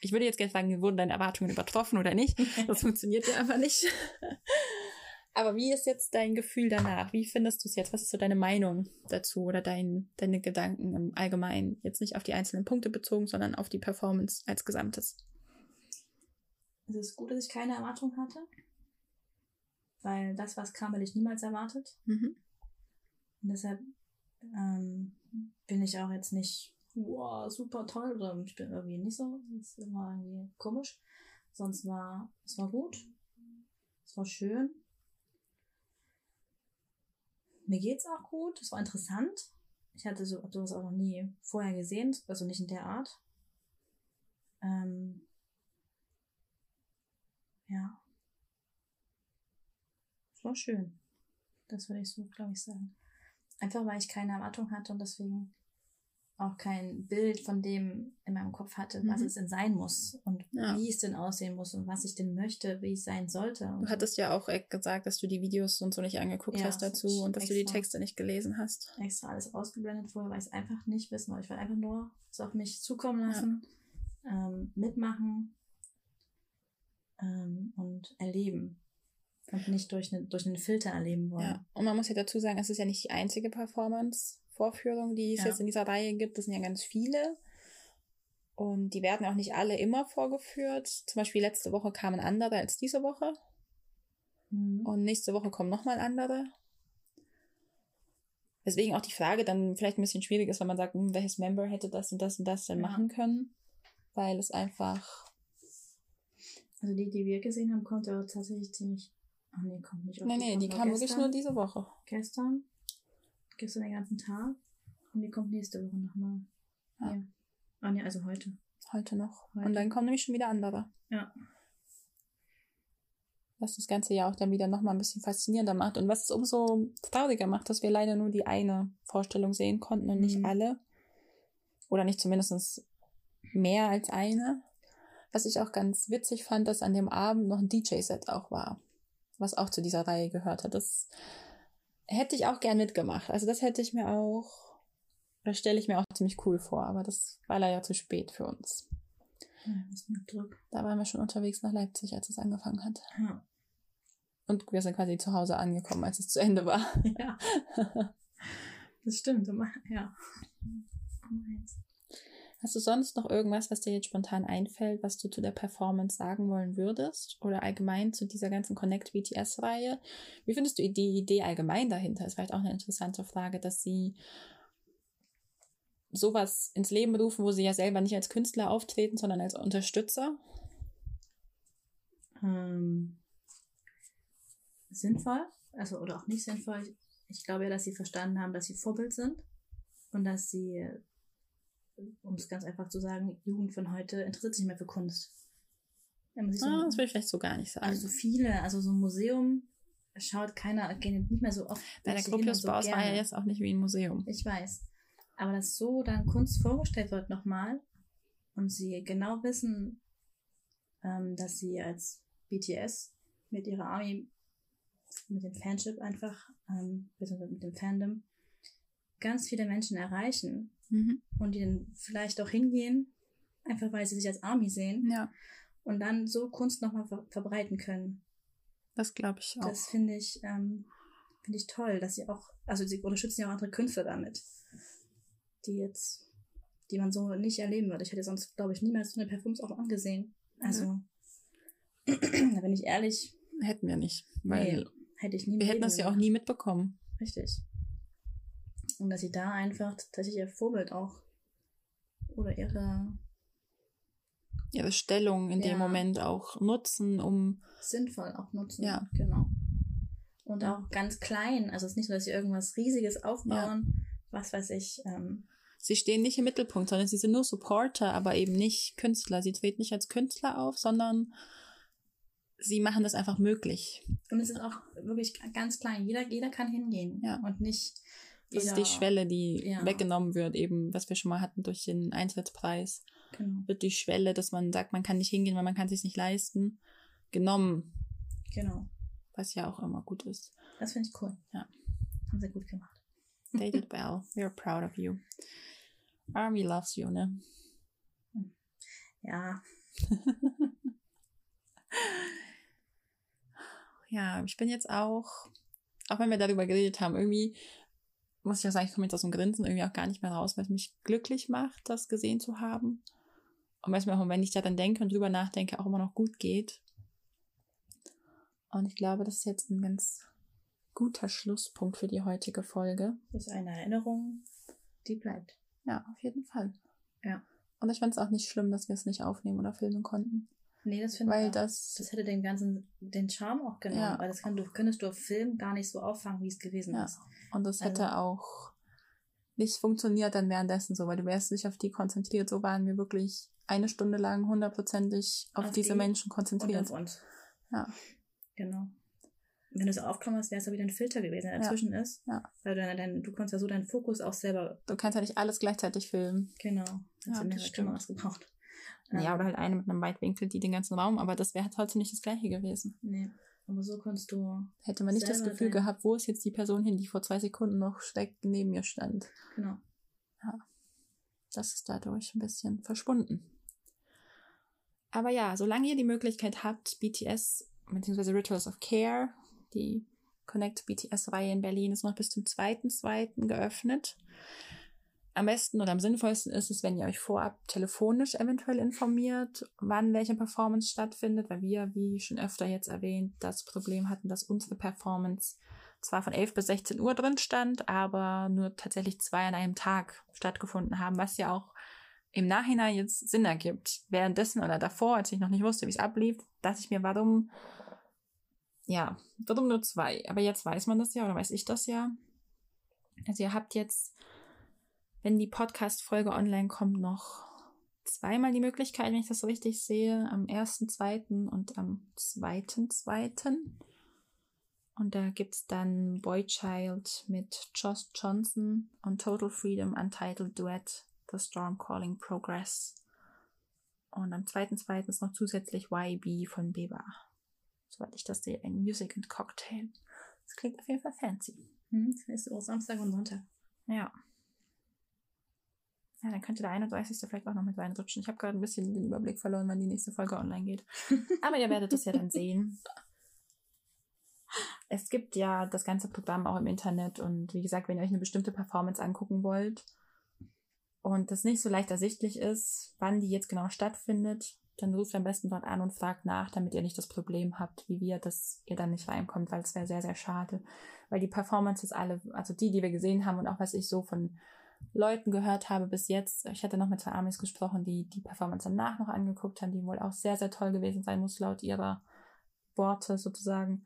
Ich würde jetzt gerne sagen, wurden deine Erwartungen übertroffen oder nicht? Das funktioniert ja einfach nicht. Aber wie ist jetzt dein Gefühl danach? Wie findest du es jetzt? Was ist so deine Meinung dazu oder dein, deine Gedanken im Allgemeinen? Jetzt nicht auf die einzelnen Punkte bezogen, sondern auf die Performance als Gesamtes. Es ist gut, dass ich keine Erwartung hatte. Weil das, was kam, hätte ich niemals erwartet. Mhm. Und deshalb ähm, bin ich auch jetzt nicht wow, super toll oder ich bin irgendwie nicht so. Das ist immer irgendwie komisch. Sonst war es war gut. Es war schön. Mir geht's auch gut. Es war interessant. Ich hatte so, sowas auch noch nie vorher gesehen, also nicht in der Art. Ähm, ja. Es war schön. Das würde ich so, glaube ich, sagen. Einfach weil ich keine Erwartung hatte und deswegen auch kein Bild von dem in meinem Kopf hatte, was mhm. es denn sein muss und ja. wie es denn aussehen muss und was ich denn möchte, wie es sein sollte. Du hattest ja auch gesagt, dass du die Videos und so nicht angeguckt ja, hast dazu und dass du die Texte nicht gelesen hast. Extra alles ausgeblendet vorher, weil ich es einfach nicht wissen wollte. Ich wollte einfach nur es auf mich zukommen lassen, ja. ähm, mitmachen ähm, und erleben. Und nicht durch, eine, durch einen Filter erleben wollen. Ja. Und man muss ja dazu sagen, es ist ja nicht die einzige Performance-Vorführung, die es ja. jetzt in dieser Reihe gibt. Das sind ja ganz viele. Und die werden auch nicht alle immer vorgeführt. Zum Beispiel letzte Woche kamen andere als diese Woche. Mhm. Und nächste Woche kommen nochmal andere. Deswegen auch die Frage dann vielleicht ein bisschen schwierig ist, wenn man sagt, hm, welches Member hätte das und das und das denn ja. machen können. Weil es einfach. Also die, die wir gesehen haben, konnte tatsächlich ziemlich Ach nee, kommt nicht. Nee, nee, die kam wirklich nur diese Woche. Gestern. Gestern den ganzen Tag. Und die kommt nächste Woche nochmal. Ja. ja. Ah nee, also heute. Heute noch. Heute. Und dann kommen nämlich schon wieder andere. Ja. Was das Ganze ja auch dann wieder nochmal ein bisschen faszinierender macht. Und was es umso trauriger macht, dass wir leider nur die eine Vorstellung sehen konnten und mhm. nicht alle. Oder nicht zumindest mehr als eine. Was ich auch ganz witzig fand, dass an dem Abend noch ein DJ-Set auch war was auch zu dieser Reihe gehört hat. Das hätte ich auch gern mitgemacht. Also das hätte ich mir auch, das stelle ich mir auch ziemlich cool vor, aber das war leider zu spät für uns. Ja, da waren wir schon unterwegs nach Leipzig, als es angefangen hat. Ja. Und wir sind quasi zu Hause angekommen, als es zu Ende war. Ja. Das stimmt, ja. Hast du sonst noch irgendwas, was dir jetzt spontan einfällt, was du zu der Performance sagen wollen würdest? Oder allgemein zu dieser ganzen Connect BTS-Reihe? Wie findest du die Idee allgemein dahinter? Ist vielleicht auch eine interessante Frage, dass sie sowas ins Leben rufen, wo sie ja selber nicht als Künstler auftreten, sondern als Unterstützer? Ähm, sinnvoll, also oder auch nicht sinnvoll. Ich glaube ja, dass sie verstanden haben, dass sie Vorbild sind und dass sie um es ganz einfach zu sagen, Jugend von heute interessiert sich nicht mehr für Kunst. Ja, ah, so, das will ich vielleicht so gar nicht sagen. Also viele, also so ein Museum schaut keiner, geht nicht mehr so oft. Bei der Gropiusbaus so war ja jetzt auch nicht wie ein Museum. Ich weiß. Aber dass so dann Kunst vorgestellt wird nochmal und sie genau wissen, ähm, dass sie als BTS mit ihrer Army, mit dem Fanship einfach, ähm, mit dem Fandom, ganz viele Menschen erreichen mhm. und die dann vielleicht auch hingehen, einfach weil sie sich als Army sehen ja. und dann so Kunst nochmal ver verbreiten können. Das glaube ich auch. Das finde ich, ähm, finde ich toll, dass sie auch, also sie unterstützen ja auch andere Künstler damit, die jetzt die man so nicht erleben würde. Ich hätte sonst, glaube ich, niemals so eine Parfüms auch angesehen. Also, da bin ich ehrlich. Hätten wir nicht. Weil nee, hätte ich nie Wir hätten das ja auch nie mitbekommen. Richtig. Und dass sie da einfach tatsächlich ihr Vorbild auch oder ihre ihre Stellung in ja. dem Moment auch nutzen, um sinnvoll auch nutzen. Ja, genau. Und auch ganz klein. Also es ist nicht so, dass sie irgendwas Riesiges aufbauen, ja. was weiß ich. Ähm, sie stehen nicht im Mittelpunkt, sondern sie sind nur Supporter, aber eben nicht Künstler. Sie treten nicht als Künstler auf, sondern sie machen das einfach möglich. Und es ist auch wirklich ganz klein. Jeder, jeder kann hingehen. Ja. Und nicht. Das ist die Schwelle, die ja. weggenommen wird, eben, was wir schon mal hatten durch den Eintrittspreis. Genau. Wird die Schwelle, dass man sagt, man kann nicht hingehen, weil man kann es sich nicht leisten, genommen. Genau. Was ja auch immer gut ist. Das finde ich cool. Ja. Haben sie gut gemacht. They did well. We're proud of you. Army loves you, ne? Ja. ja, ich bin jetzt auch, auch wenn wir darüber geredet haben, irgendwie muss ich auch sagen, ich komme jetzt aus dem Grinsen irgendwie auch gar nicht mehr raus, weil es mich glücklich macht, das gesehen zu haben. Und weil es mir auch, wenn ich da dann denke und drüber nachdenke, auch immer noch gut geht. Und ich glaube, das ist jetzt ein ganz guter Schlusspunkt für die heutige Folge. Das ist eine Erinnerung, die bleibt. Ja, auf jeden Fall. Ja. Und ich fand es auch nicht schlimm, dass wir es nicht aufnehmen oder filmen konnten. Nee, das finde ich. Das, das hätte den ganzen, den Charme auch genommen, ja. weil das kann, du, könntest du auf Film gar nicht so auffangen, wie es gewesen ja. ist. Und das hätte also, auch nicht funktioniert dann währenddessen so, weil du wärst nicht auf die konzentriert. So waren wir wirklich eine Stunde lang hundertprozentig auf, auf diese die Menschen konzentriert. Und auf uns. Ja. Genau. Wenn du es aufgenommen hast, wäre es ja wieder ein Filter gewesen, der dazwischen ja. ist. Ja. Weil du, dann, du kannst ja so deinen Fokus auch selber. Du kannst ja nicht alles gleichzeitig filmen. Genau. Hast ja, du mehrere Kameras gebraucht. Ja, oder halt eine mit einem Weitwinkel, die den ganzen Raum, aber das wäre halt trotzdem nicht das gleiche gewesen. Nee. Aber so kannst du. Hätte man nicht das Gefühl gehabt, wo ist jetzt die Person hin, die vor zwei Sekunden noch schräg neben mir stand. Genau. Ja. Das ist dadurch ein bisschen verschwunden. Aber ja, solange ihr die Möglichkeit habt, BTS bzw. Rituals of Care, die Connect BTS-Reihe in Berlin ist noch bis zum 2.2. geöffnet. Am besten oder am sinnvollsten ist es, wenn ihr euch vorab telefonisch eventuell informiert, wann welche Performance stattfindet, weil wir, wie schon öfter jetzt erwähnt, das Problem hatten, dass unsere Performance zwar von 11 bis 16 Uhr drin stand, aber nur tatsächlich zwei an einem Tag stattgefunden haben, was ja auch im Nachhinein jetzt Sinn ergibt. Währenddessen oder davor, als ich noch nicht wusste, wie es ablief, dachte ich mir, warum, ja, warum nur zwei? Aber jetzt weiß man das ja oder weiß ich das ja. Also ihr habt jetzt, wenn die Podcast-Folge online kommt, noch zweimal die Möglichkeit, wenn ich das so richtig sehe, am 1.2. und am 2.2. Und da gibt's dann Boychild mit Josh Johnson und Total Freedom Untitled Duet The Storm Calling Progress. Und am 2.2. ist noch zusätzlich YB von Beba. Soweit ich das sehe, ein Music and Cocktail. Das klingt auf jeden Fall fancy. Hm, das ist auch Samstag und Sonntag. Ja. Ja, dann könnte der 31. vielleicht auch noch mit reinrutschen. Ich habe gerade ein bisschen den Überblick verloren, wann die nächste Folge online geht. Aber ihr werdet es ja dann sehen. Es gibt ja das ganze Programm auch im Internet und wie gesagt, wenn ihr euch eine bestimmte Performance angucken wollt, und das nicht so leicht ersichtlich ist, wann die jetzt genau stattfindet, dann ruft am besten dort an und fragt nach, damit ihr nicht das Problem habt, wie wir, dass ihr dann nicht reinkommt, weil es wäre sehr, sehr schade. Weil die Performances alle, also die, die wir gesehen haben und auch was ich so von Leuten gehört habe bis jetzt, ich hatte noch mit zwei Amis gesprochen, die die Performance danach noch angeguckt haben, die wohl auch sehr, sehr toll gewesen sein muss, laut ihrer Worte sozusagen,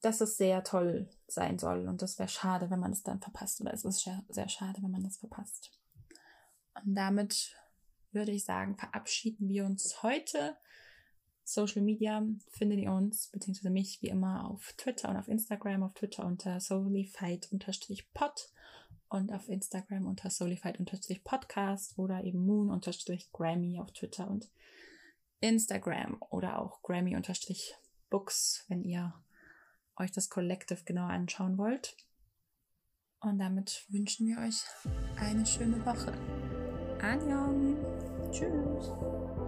dass es sehr toll sein soll. Und das wäre schade, wenn man es dann verpasst. Oder es ist sehr schade, wenn man das verpasst. Und damit würde ich sagen, verabschieden wir uns heute. Social Media findet ihr uns, beziehungsweise mich wie immer auf Twitter und auf Instagram. Auf Twitter unter solified-pod und auf Instagram unter solified-podcast oder eben moon-grammy auf Twitter und Instagram oder auch grammy-books, wenn ihr euch das Collective genauer anschauen wollt. Und damit wünschen wir euch eine schöne Woche. Annyeong. Tschüss.